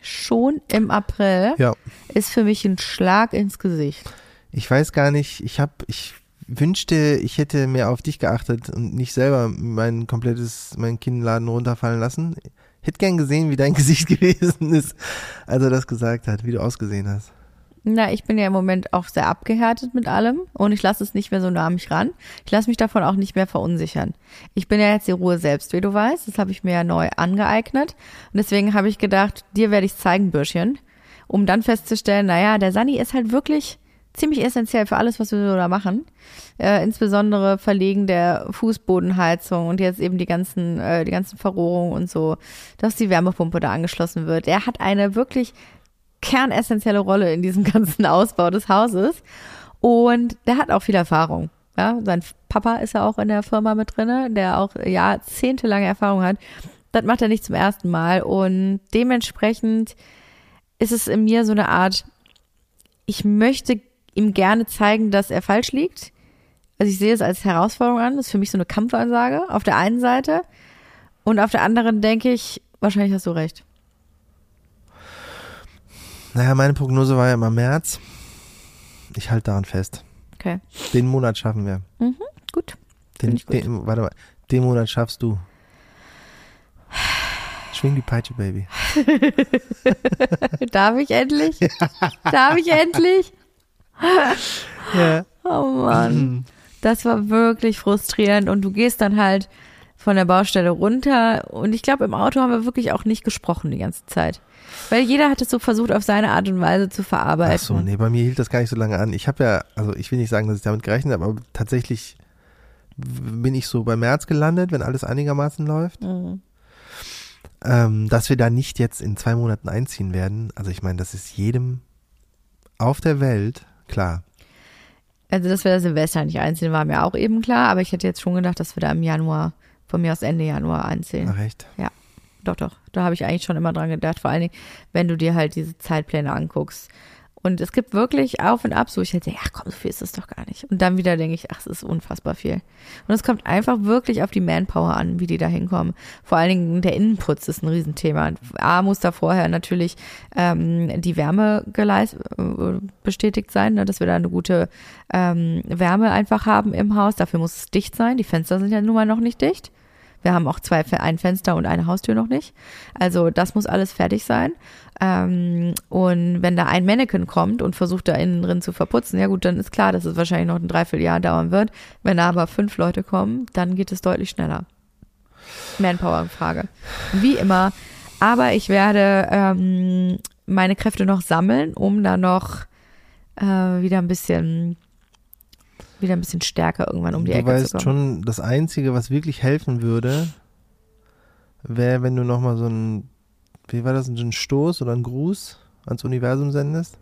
Schon im April Ja. ist für mich ein Schlag ins Gesicht. Ich weiß gar nicht, ich habe, ich wünschte, ich hätte mehr auf dich geachtet und nicht selber mein komplettes, meinen Kinnladen runterfallen lassen. Hätte gern gesehen, wie dein Gesicht gewesen ist, als er das gesagt hat, wie du ausgesehen hast. Na, ich bin ja im Moment auch sehr abgehärtet mit allem und ich lasse es nicht mehr so nah an mich ran. Ich lasse mich davon auch nicht mehr verunsichern. Ich bin ja jetzt die Ruhe selbst, wie du weißt. Das habe ich mir ja neu angeeignet. Und deswegen habe ich gedacht, dir werde ich zeigen, Bürschchen, um dann festzustellen, naja, der Sani ist halt wirklich ziemlich essentiell für alles, was wir so da machen. Äh, insbesondere Verlegen der Fußbodenheizung und jetzt eben die ganzen, äh, die ganzen Verrohrungen und so, dass die Wärmepumpe da angeschlossen wird. Er hat eine wirklich kernessentielle Rolle in diesem ganzen Ausbau des Hauses. Und der hat auch viel Erfahrung. Ja, sein Papa ist ja auch in der Firma mit drinne, der auch jahrzehntelange Erfahrung hat. Das macht er nicht zum ersten Mal. Und dementsprechend ist es in mir so eine Art, ich möchte ihm gerne zeigen, dass er falsch liegt. Also ich sehe es als Herausforderung an. Das ist für mich so eine Kampfansage auf der einen Seite. Und auf der anderen denke ich, wahrscheinlich hast du recht. Naja, meine Prognose war ja immer März. Ich halte daran fest. Okay, Den Monat schaffen wir. gut. Den, gut. den, warte mal, den Monat schaffst du. Schwing die Peitsche, Baby. Darf ich endlich? Darf ich endlich? Ja. Oh Mann. Das war wirklich frustrierend und du gehst dann halt von der Baustelle runter und ich glaube, im Auto haben wir wirklich auch nicht gesprochen die ganze Zeit. Weil jeder hat es so versucht, auf seine Art und Weise zu verarbeiten. Ach so, nee, bei mir hielt das gar nicht so lange an. Ich habe ja, also ich will nicht sagen, dass ich damit gerechnet habe, aber tatsächlich bin ich so bei März gelandet, wenn alles einigermaßen läuft. Mhm. Ähm, dass wir da nicht jetzt in zwei Monaten einziehen werden. Also ich meine, das ist jedem auf der Welt klar. Also, dass wir das Silvester nicht einziehen, war mir auch eben klar, aber ich hätte jetzt schon gedacht, dass wir da im Januar, von mir aus Ende Januar einziehen. Ach echt? Doch, doch. Da habe ich eigentlich schon immer dran gedacht. Vor allen Dingen, wenn du dir halt diese Zeitpläne anguckst. Und es gibt wirklich Auf und Ab, so ich hätte, ja komm, so viel ist das doch gar nicht. Und dann wieder denke ich, ach, es ist unfassbar viel. Und es kommt einfach wirklich auf die Manpower an, wie die da hinkommen. Vor allen Dingen der Innenputz ist ein Riesenthema. A muss da vorher natürlich ähm, die Wärme geleist, äh, bestätigt sein, ne, dass wir da eine gute ähm, Wärme einfach haben im Haus. Dafür muss es dicht sein. Die Fenster sind ja nun mal noch nicht dicht. Wir haben auch zwei, ein Fenster und eine Haustür noch nicht. Also das muss alles fertig sein. Ähm, und wenn da ein Mannequin kommt und versucht da innen drin zu verputzen, ja gut, dann ist klar, dass es wahrscheinlich noch ein Dreivierteljahr dauern wird. Wenn da aber fünf Leute kommen, dann geht es deutlich schneller. Manpower-Frage. Wie immer. Aber ich werde ähm, meine Kräfte noch sammeln, um da noch äh, wieder ein bisschen wieder ein bisschen stärker irgendwann um die du Ecke weißt zu kommen. schon, das Einzige, was wirklich helfen würde, wäre, wenn du nochmal so ein, wie war das, so ein Stoß oder ein Gruß ans Universum sendest.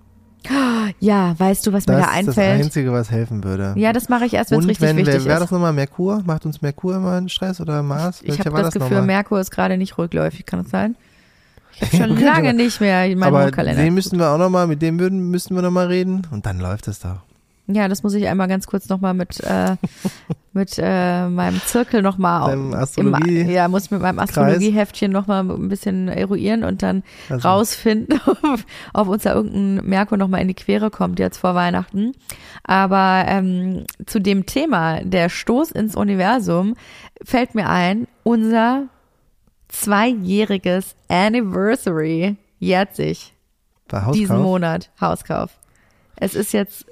Ja, weißt du, was mir Das da ist das einfällt? Einzige, was helfen würde. Ja, das mache ich erst, wenn es Und richtig wenn, wichtig wer ist. das nochmal Merkur? Macht uns Merkur immer einen Stress oder Mars? Ich Welcher habe das das Gefühl, nochmal? Merkur ist gerade nicht rückläufig, kann das sein? Ich habe schon lange nicht mehr in meinen Mondkalender. den müssten wir auch nochmal, mit dem würden, müssten wir nochmal reden und dann läuft es doch. Ja, das muss ich einmal ganz kurz nochmal mit, äh, mit äh, meinem Zirkel nochmal Deinem Astrologie- Ja, muss mit meinem Astrologieheftchen nochmal ein bisschen eruieren und dann Also, rausfinden, ob, ob uns da irgendein Merkur nochmal in die Quere kommt jetzt vor Weihnachten. Aber ähm, zu dem Thema, der Stoß ins Universum, fällt mir ein, unser zweijähriges Anniversary jährt sich diesen Hauskauf? Monat Hauskauf. Es ist jetzt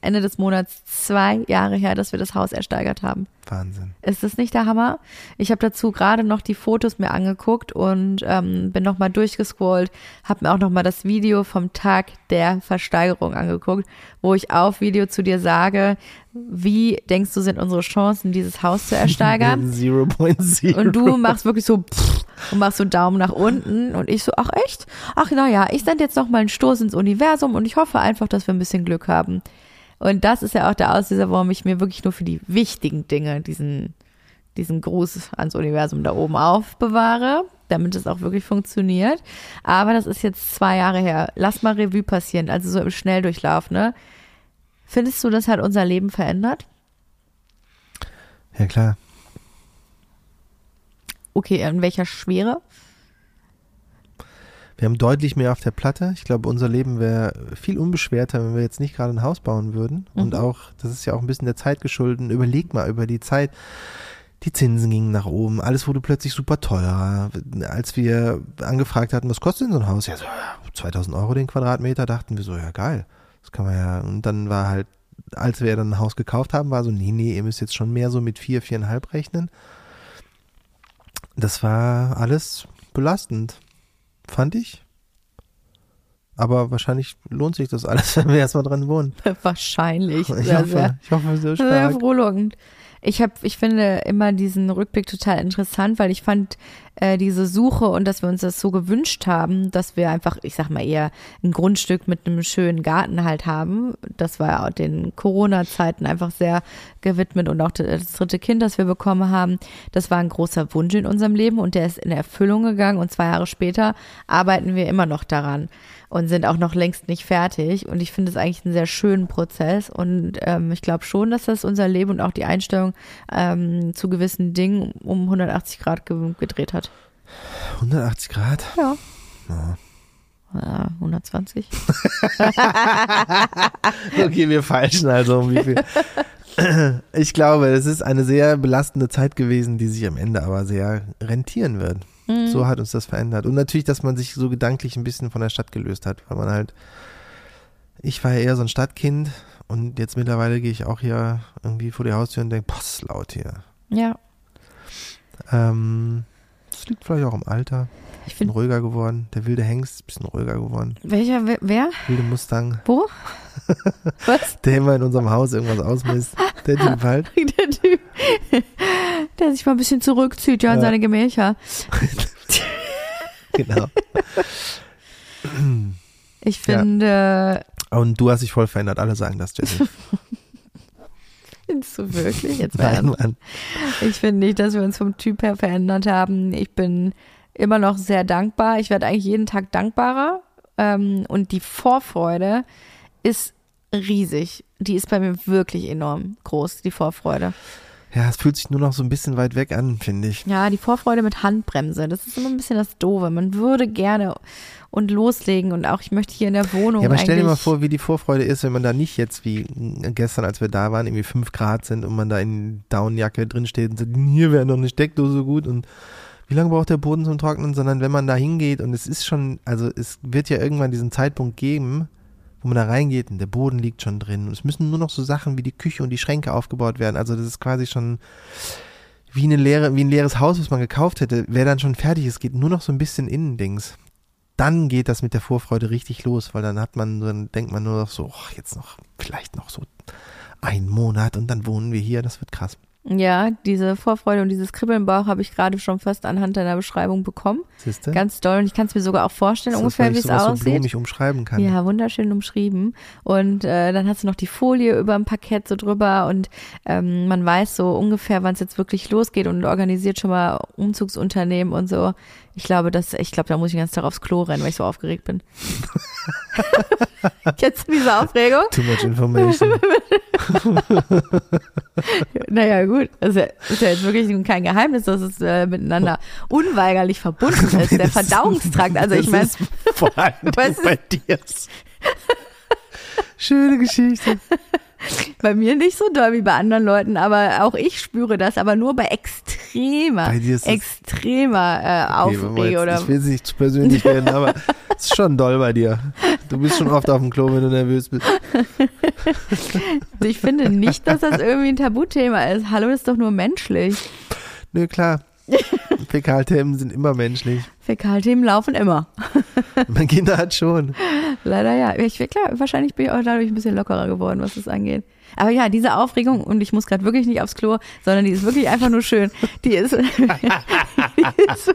Ende des Monats zwei Jahre her, dass wir das Haus ersteigert haben. Wahnsinn. Ist das nicht der Hammer? Ich habe dazu gerade noch die Fotos mir angeguckt und ähm, bin nochmal durchgescrollt, habe mir auch nochmal das Video vom Tag der Versteigerung angeguckt, wo ich auf Video zu dir sage, wie denkst du, sind unsere Chancen, dieses Haus zu ersteigern? 0.0. Und du machst wirklich so pff, und machst so einen Daumen nach unten und ich so, ach echt? Ach naja, ich sende jetzt noch mal einen Stoß ins Universum und ich hoffe einfach, dass wir ein bisschen Glück haben. Und das ist ja auch der Auslöser, warum ich mir wirklich nur für die wichtigen Dinge diesen, diesen Gruß ans Universum da oben aufbewahre, damit es auch wirklich funktioniert. Aber das ist jetzt zwei Jahre her. Lass mal Revue passieren, also so im Schnelldurchlauf, ne? Findest du, das hat unser Leben verändert? Ja klar. Okay, in welcher Schwere? Wir haben deutlich mehr auf der Platte. Ich glaube, unser Leben wäre viel unbeschwerter, wenn wir jetzt nicht gerade ein Haus bauen würden. Und Mhm. auch, das ist ja auch ein bisschen der Zeit geschuldet. Überleg mal über die Zeit. Die Zinsen gingen nach oben, alles wurde plötzlich super teurer. Als wir angefragt hatten, was kostet denn so ein Haus? Ja, so, ja, 2000 Euro den Quadratmeter, dachten wir so, ja geil, das kann man ja. Und dann war halt, als wir dann ein Haus gekauft haben, war so, nee, nee, ihr müsst jetzt schon mehr so mit vier, viereinhalb rechnen. Das war alles belastend, fand ich. Aber wahrscheinlich lohnt sich das alles, wenn wir erstmal dran wohnen. Wahrscheinlich. Ich Sehr, sehr, hoffe, ich hoffe sehr sehr stark. frohlockend. Ich habe, ich finde immer diesen Rückblick total interessant, weil ich fand äh, diese Suche und dass wir uns das so gewünscht haben, dass wir einfach, ich sag mal eher ein Grundstück mit einem schönen Garten halt haben. Das war ja auch den Corona-Zeiten einfach sehr gewidmet und auch das dritte Kind, das wir bekommen haben, das war ein großer Wunsch in unserem Leben und der ist in Erfüllung gegangen und zwei Jahre später arbeiten wir immer noch daran und sind auch noch längst nicht fertig. Und ich finde es eigentlich einen sehr schönen Prozess. Und ähm, ich glaube schon, dass das unser Leben und auch die Einstellung ähm, zu gewissen Dingen um 180 Grad ge gedreht hat. 180 Grad? Ja. Ja. Ja, 120. Okay, wir falschen also um wie viel. Ich glaube, es ist eine sehr belastende Zeit gewesen, die sich am Ende aber sehr rentieren wird. Mhm. So hat uns das verändert. Und natürlich, dass man sich so gedanklich ein bisschen von der Stadt gelöst hat, weil man halt, ich war ja eher so ein Stadtkind und jetzt mittlerweile gehe ich auch hier irgendwie vor die Haustür und denke, boah, ist laut hier. Ja, Ähm, das liegt vielleicht auch im Alter. ich finde, ruhiger geworden. Der wilde Hengst ist ein bisschen ruhiger geworden. welcher, wer- wer? Wilde Mustang, Wo? Was? der immer in unserem Haus irgendwas ausmisst. Der Typ halt. Der Typ, der sich mal ein bisschen zurückzieht, ja, in Ja. seine Gemächer. Genau. Ich finde, Und du hast dich voll verändert. Alle sagen das, Jesse. findest du wirklich? Jetzt Nein. Mann. Ich finde nicht, dass wir uns vom Typ her verändert haben. Ich bin immer noch sehr dankbar. Ich werde eigentlich jeden Tag dankbarer. Ähm, und die Vorfreude ist riesig. Die ist bei mir wirklich enorm groß, die Vorfreude. Ja, es fühlt sich nur noch so ein bisschen weit weg an, finde ich. Ja, die Vorfreude mit Handbremse. Das ist immer ein bisschen das Doofe. Man würde gerne und loslegen und auch ich möchte hier in der Wohnung Ja, aber stell dir mal vor, wie die Vorfreude ist, wenn man da nicht jetzt wie gestern, als wir da waren, irgendwie fünf Grad sind und man da in Downjacke drinsteht und sagt, hier wäre noch eine Steckdose gut und wie lange braucht der Boden zum Trocknen, sondern wenn man da hingeht und es ist schon, also es wird ja irgendwann diesen Zeitpunkt geben, wo man da reingeht und der Boden liegt schon drin und es müssen nur noch so Sachen wie die Küche und die Schränke aufgebaut werden. Also das ist quasi schon wie eine leere, wie ein leeres Haus, was man gekauft hätte, wäre dann schon fertig. Es geht nur noch so ein bisschen Innendings. Dann geht das mit der Vorfreude richtig los, weil dann hat man, dann denkt man nur noch so, oh, jetzt noch, vielleicht noch so ein Monat und dann wohnen wir hier, das wird krass. Ja, diese Vorfreude und dieses Kribbeln im Bauch habe ich gerade schon fast anhand deiner Beschreibung bekommen. Siehste? Ganz doll. Und ich kann es mir sogar auch vorstellen, Das ungefähr, wie es so aussieht. blumig umschreiben kann. Ja, wunderschön umschrieben. Und äh, dann hast du noch die Folie über dem Parkett so drüber und ähm, man weiß so ungefähr, wann es jetzt wirklich losgeht und organisiert schon mal Umzugsunternehmen und so. Ich glaube, das, ich glaube, da muss ich den ganzen Tag aufs Klo rennen, weil ich so aufgeregt bin. Du diese Aufregung? Too much information. Naja, gut. Das ist ja, ist ja jetzt wirklich kein Geheimnis, dass es äh, miteinander unweigerlich verbunden ist. Der Verdauungstrakt. Also ich meine, Vor allem bei dir. Schöne Geschichte. Bei mir nicht so doll wie bei anderen Leuten, aber auch ich spüre das, aber nur bei extremer, Bei extremer äh, Okay, Aufregung jetzt- oder Ich will es nicht zu persönlich werden, aber es ist schon doll bei dir. Du bist schon oft auf dem Klo, wenn du nervös bist. ich finde nicht, dass das irgendwie ein Tabuthema ist. Hallo, das ist doch nur menschlich. Nö, klar. Fäkalthemen sind immer menschlich. Fäkalthemen laufen immer. Mein Kinder hat schon. Leider ja. Ich, klar, wahrscheinlich bin ich auch dadurch ein bisschen lockerer geworden, was das angeht. Aber ja, diese Aufregung, und ich muss gerade wirklich nicht aufs Klo, sondern die ist wirklich einfach nur schön. Die ist, die ist,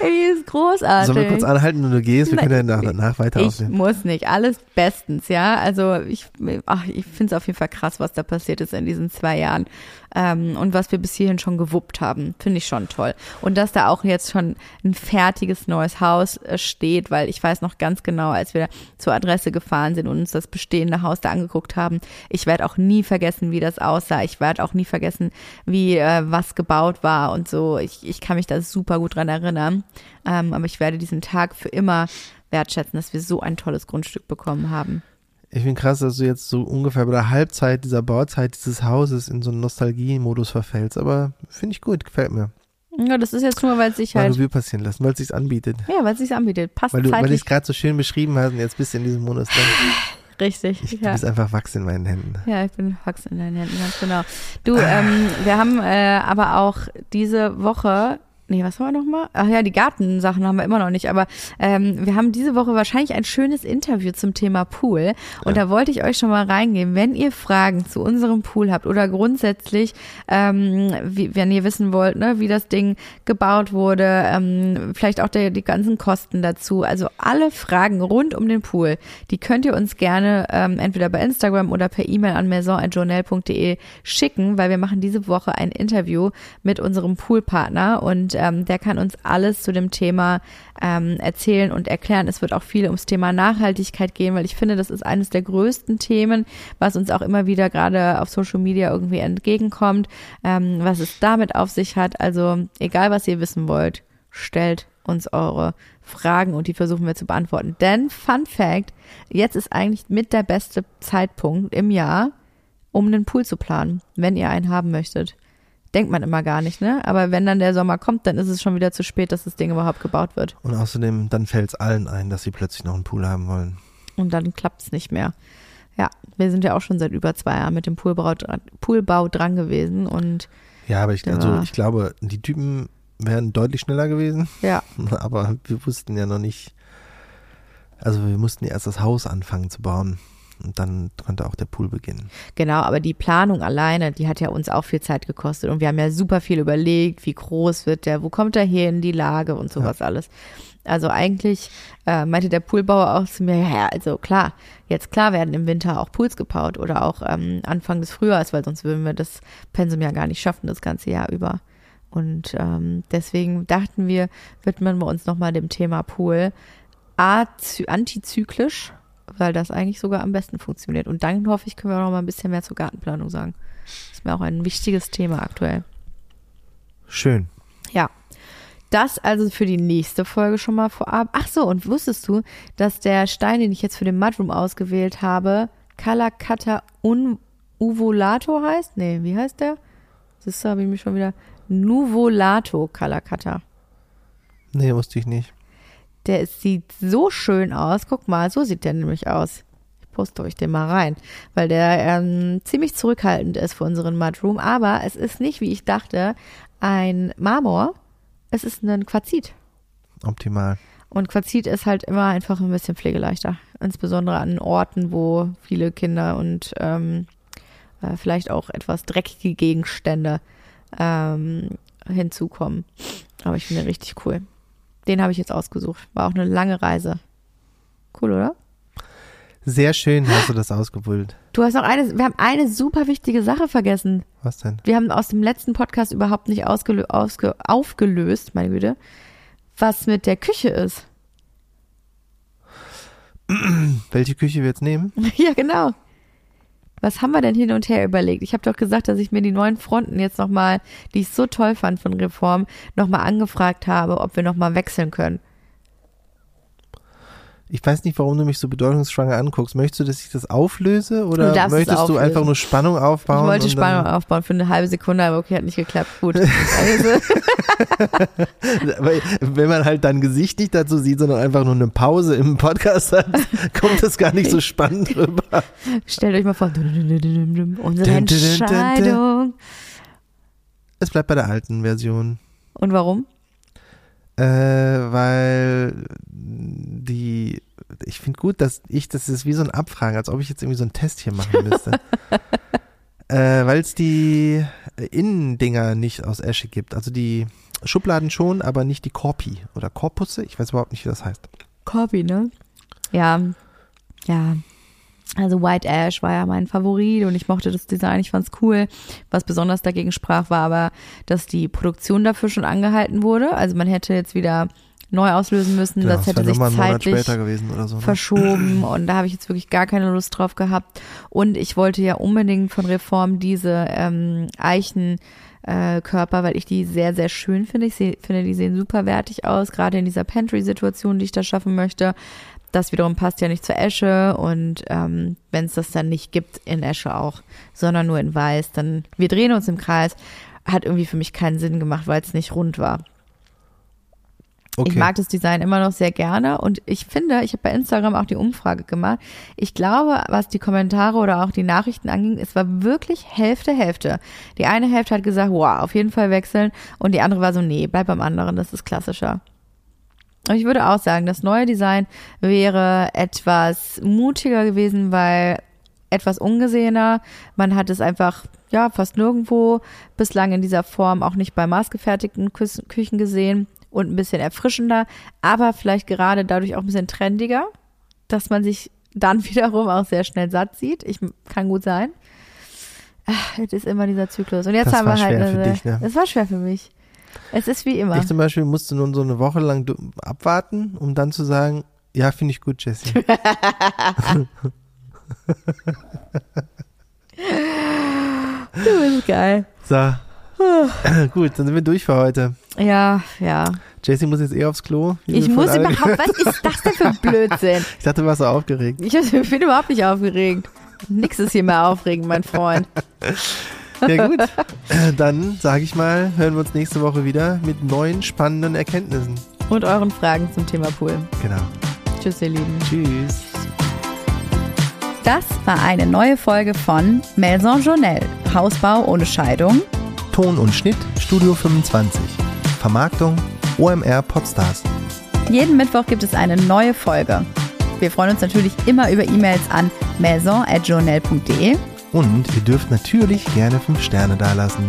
die ist großartig. Sollen wir kurz anhalten und du gehst? Wir können ja nach, danach weiter Ich aufnehmen. muss nicht. Alles bestens, ja. Also ich, ach, ich finde es auf jeden Fall krass, was da passiert ist in diesen zwei Jahren. Ähm, und was wir bis hierhin schon gewuppt haben, finde ich schon toll. Und dass da auch jetzt schon ein fertiges neues Haus äh, steht, weil ich weiß noch ganz genau, als wir zur Adresse gefahren sind und uns das bestehende Haus da angeguckt haben, ich werde auch nie vergessen, wie das aussah. Ich werde auch nie vergessen, wie äh, was gebaut war und so. Ich, ich kann mich da super gut dran erinnern. Ähm, aber ich werde diesen Tag für immer wertschätzen, dass wir so ein tolles Grundstück bekommen haben. Ich finde krass, dass du jetzt so ungefähr bei der Halbzeit dieser Bauzeit dieses Hauses in so einen Nostalgie-Modus verfällst. Aber finde ich gut, gefällt mir. Ja, das ist jetzt nur, weil es sich halt, Revue passieren lassen, weil es sich anbietet. ja, weil es sich anbietet. Passt Weil du, weil ich zeitlich es gerade so schön beschrieben hast und jetzt bist du in diesem Modus drin. richtig. Ich, du ja. bist einfach Wachs in meinen Händen. Ja, ich bin Wachs in deinen Händen, ganz genau. Du, ähm, wir haben äh, aber auch diese Woche, nee, was war nochmal? Ach ja, die Gartensachen haben wir immer noch nicht, aber ähm, wir haben diese Woche wahrscheinlich ein schönes Interview zum Thema Pool. Und da wollte ich euch schon mal reingeben, wenn ihr Fragen zu unserem Pool habt oder grundsätzlich, ähm, wie, wenn ihr wissen wollt, ne, wie das Ding gebaut wurde, ähm, vielleicht auch der, die ganzen Kosten dazu, also alle Fragen rund um den Pool, die könnt ihr uns gerne ähm, entweder bei Instagram oder per E-Mail an maison.journal.de schicken, weil wir machen diese Woche ein Interview mit unserem Poolpartner und ähm, der kann uns alles zu dem Thema ähm, erzählen und erklären. Es wird auch viel ums Thema Nachhaltigkeit gehen, weil ich finde, das ist eines der größten Themen, was uns auch immer wieder gerade auf Social Media irgendwie entgegenkommt, ähm, was es damit auf sich hat. Also egal, was ihr wissen wollt, stellt uns eure Fragen und die versuchen wir zu beantworten. Denn Fun Fact, jetzt ist eigentlich mit der beste Zeitpunkt im Jahr, um einen Pool zu planen, wenn ihr einen haben möchtet. Denkt man immer gar nicht, ne? Aber wenn dann der Sommer kommt, dann ist es schon wieder zu spät, dass das Ding überhaupt gebaut wird. Und außerdem, dann fällt es allen ein, dass sie plötzlich noch einen Pool haben wollen. Und dann klappt es nicht mehr. Ja, wir sind ja auch schon seit über zwei Jahren mit dem Poolbau, dran- Poolbau dran gewesen und Ja, aber ich, also, ich glaube, die Typen wären deutlich schneller gewesen, ja, aber wir wussten ja noch nicht, also wir mussten ja erst das Haus anfangen zu bauen und dann konnte auch der Pool beginnen. Genau, aber die Planung alleine, die hat ja uns auch viel Zeit gekostet und wir haben ja super viel überlegt, wie groß wird der, wo kommt er hin, die Lage und sowas alles. Also eigentlich äh, meinte der Poolbauer auch zu mir, ja, also klar, jetzt klar werden im Winter auch Pools gebaut oder auch ähm, Anfang des Frühjahrs, weil sonst würden wir das Pensum ja gar nicht schaffen, das ganze Jahr über. Und ähm, deswegen dachten wir, widmen wir uns nochmal dem Thema Pool antizyklisch, weil das eigentlich sogar am besten funktioniert. Und dann hoffe ich, können wir auch noch mal ein bisschen mehr zur Gartenplanung sagen. Das ist mir auch ein wichtiges Thema aktuell. Schön. Ja. Das also für die nächste Folge schon mal vorab. Ach so, und wusstest du, dass der Stein, den ich jetzt für den Mudroom ausgewählt habe, Kalakata un Uvolato heißt? Nee, wie heißt der? Das habe ich mich schon wieder. Nuvolato Kalakata. Nee, wusste ich nicht. Der ist, sieht so schön aus. Guck mal, so sieht der nämlich aus. Ich poste euch den mal rein, weil der ähm, ziemlich zurückhaltend ist für unseren Mudroom. Aber es ist nicht, wie ich dachte, ein Marmor. Es ist ein Quarzit. Optimal. Und Quarzit ist halt immer einfach ein bisschen pflegeleichter. Insbesondere an Orten, wo viele Kinder und ähm, äh, vielleicht auch etwas dreckige Gegenstände ähm, hinzukommen. Aber ich finde richtig cool. Den habe ich jetzt ausgesucht. War auch eine lange Reise. Cool, oder? Sehr schön hast du das ausgewählt. Du hast noch eine, wir haben eine super wichtige Sache vergessen. Was denn? Wir haben aus dem letzten Podcast überhaupt nicht ausge aufgelöst, meine Güte, was mit der Küche ist. Welche Küche wir jetzt nehmen? ja, genau. Was haben wir denn hin und her überlegt? Ich habe doch gesagt, dass ich mir die neuen Fronten jetzt nochmal, die ich so toll fand von Reform, nochmal angefragt habe, ob wir nochmal wechseln können. Ich weiß nicht, warum du mich so bedeutungsschwanger anguckst. Möchtest du, dass ich das auflöse oder Du möchtest du einfach nur Spannung aufbauen? Ich wollte Spannung aufbauen für eine halbe Sekunde, aber okay, hat nicht geklappt. Gut. Also, Weil, wenn man halt dein Gesicht nicht dazu sieht, sondern einfach nur eine Pause im Podcast hat, kommt das gar nicht so spannend rüber. stellt euch mal vor, unsere Dun, dun, dun, dun. Entscheidung. Es bleibt bei der alten Version. Und warum? Äh, weil die, ich finde gut, dass ich, das ist wie so ein Abfragen, als ob ich jetzt irgendwie so einen Test hier machen müsste. äh, weil es die Innendinger nicht aus Esche gibt. Also die Schubladen schon, aber nicht die Korpi oder Korpusse. Ich weiß überhaupt nicht, wie das heißt. Corby, ne? Ja, ja. Also White Ash war ja mein Favorit und ich mochte das Design, ich fand's cool. Was besonders dagegen sprach, war aber, dass die Produktion dafür schon angehalten wurde. Also man hätte jetzt wieder neu auslösen müssen. Genau, das hätte sich zeitlich später gewesen oder so. Ne? verschoben und da habe ich jetzt wirklich gar keine Lust drauf gehabt. Und ich wollte ja unbedingt von Reform diese ähm, Eichenkörper, äh, Körper, weil ich die sehr, sehr schön finde. Ich seh, finde, die sehen super wertig aus, gerade in dieser Pantry-Situation, die ich da schaffen möchte. Das wiederum passt ja nicht zur Esche und ähm, wenn es das dann nicht gibt in Esche auch, sondern nur in Weiß, dann wir drehen uns im Kreis. Hat irgendwie für mich keinen Sinn gemacht, weil es nicht rund war. Okay. Ich mag das Design immer noch sehr gerne und ich finde, ich habe bei Instagram auch die Umfrage gemacht. Ich glaube, was die Kommentare oder auch die Nachrichten anging, es war wirklich Hälfte, Hälfte. Die eine Hälfte hat gesagt, wow, auf jeden Fall wechseln und die andere war so, nee, bleib beim anderen, das ist klassischer. Ich würde auch sagen, das neue Design wäre etwas mutiger gewesen, weil etwas ungesehener. Man hat es einfach, ja, fast nirgendwo bislang in dieser Form auch nicht bei maßgefertigten Kü- Küchen gesehen und ein bisschen erfrischender, aber vielleicht gerade dadurch auch ein bisschen trendiger, dass man sich dann wiederum auch sehr schnell satt sieht. Ich kann gut sein. Ach, Es ist immer dieser Zyklus. Und jetzt Das haben wir halt eine, dich, ne? Es war schwer für mich. Es ist wie immer. Ich zum Beispiel musste nun so eine Woche lang abwarten, um dann zu sagen, ja, finde ich gut, Jessie. Du bist geil. So. Gut, dann sind wir durch für heute. Ja, ja. Jessie muss jetzt eh aufs Klo. Ich muss überhaupt, was ist das denn für ein Blödsinn? Ich dachte, du warst so aufgeregt. Ich bin überhaupt nicht aufgeregt. Nix ist hier mehr aufregend, mein Freund. Ja gut, dann sage ich mal, hören wir uns nächste Woche wieder mit neuen spannenden Erkenntnissen. Und euren Fragen zum Thema Pool. Genau. Tschüss, ihr Lieben. Tschüss. Das war eine neue Folge von Maison Journelle. Hausbau ohne Scheidung. Ton und Schnitt Studio 25. Vermarktung OMR Podstars. Jeden Mittwoch gibt es eine neue Folge. Wir freuen uns natürlich immer über E-Mails an maison.journelle.de. Und ihr dürft natürlich gerne 5 Sterne dalassen.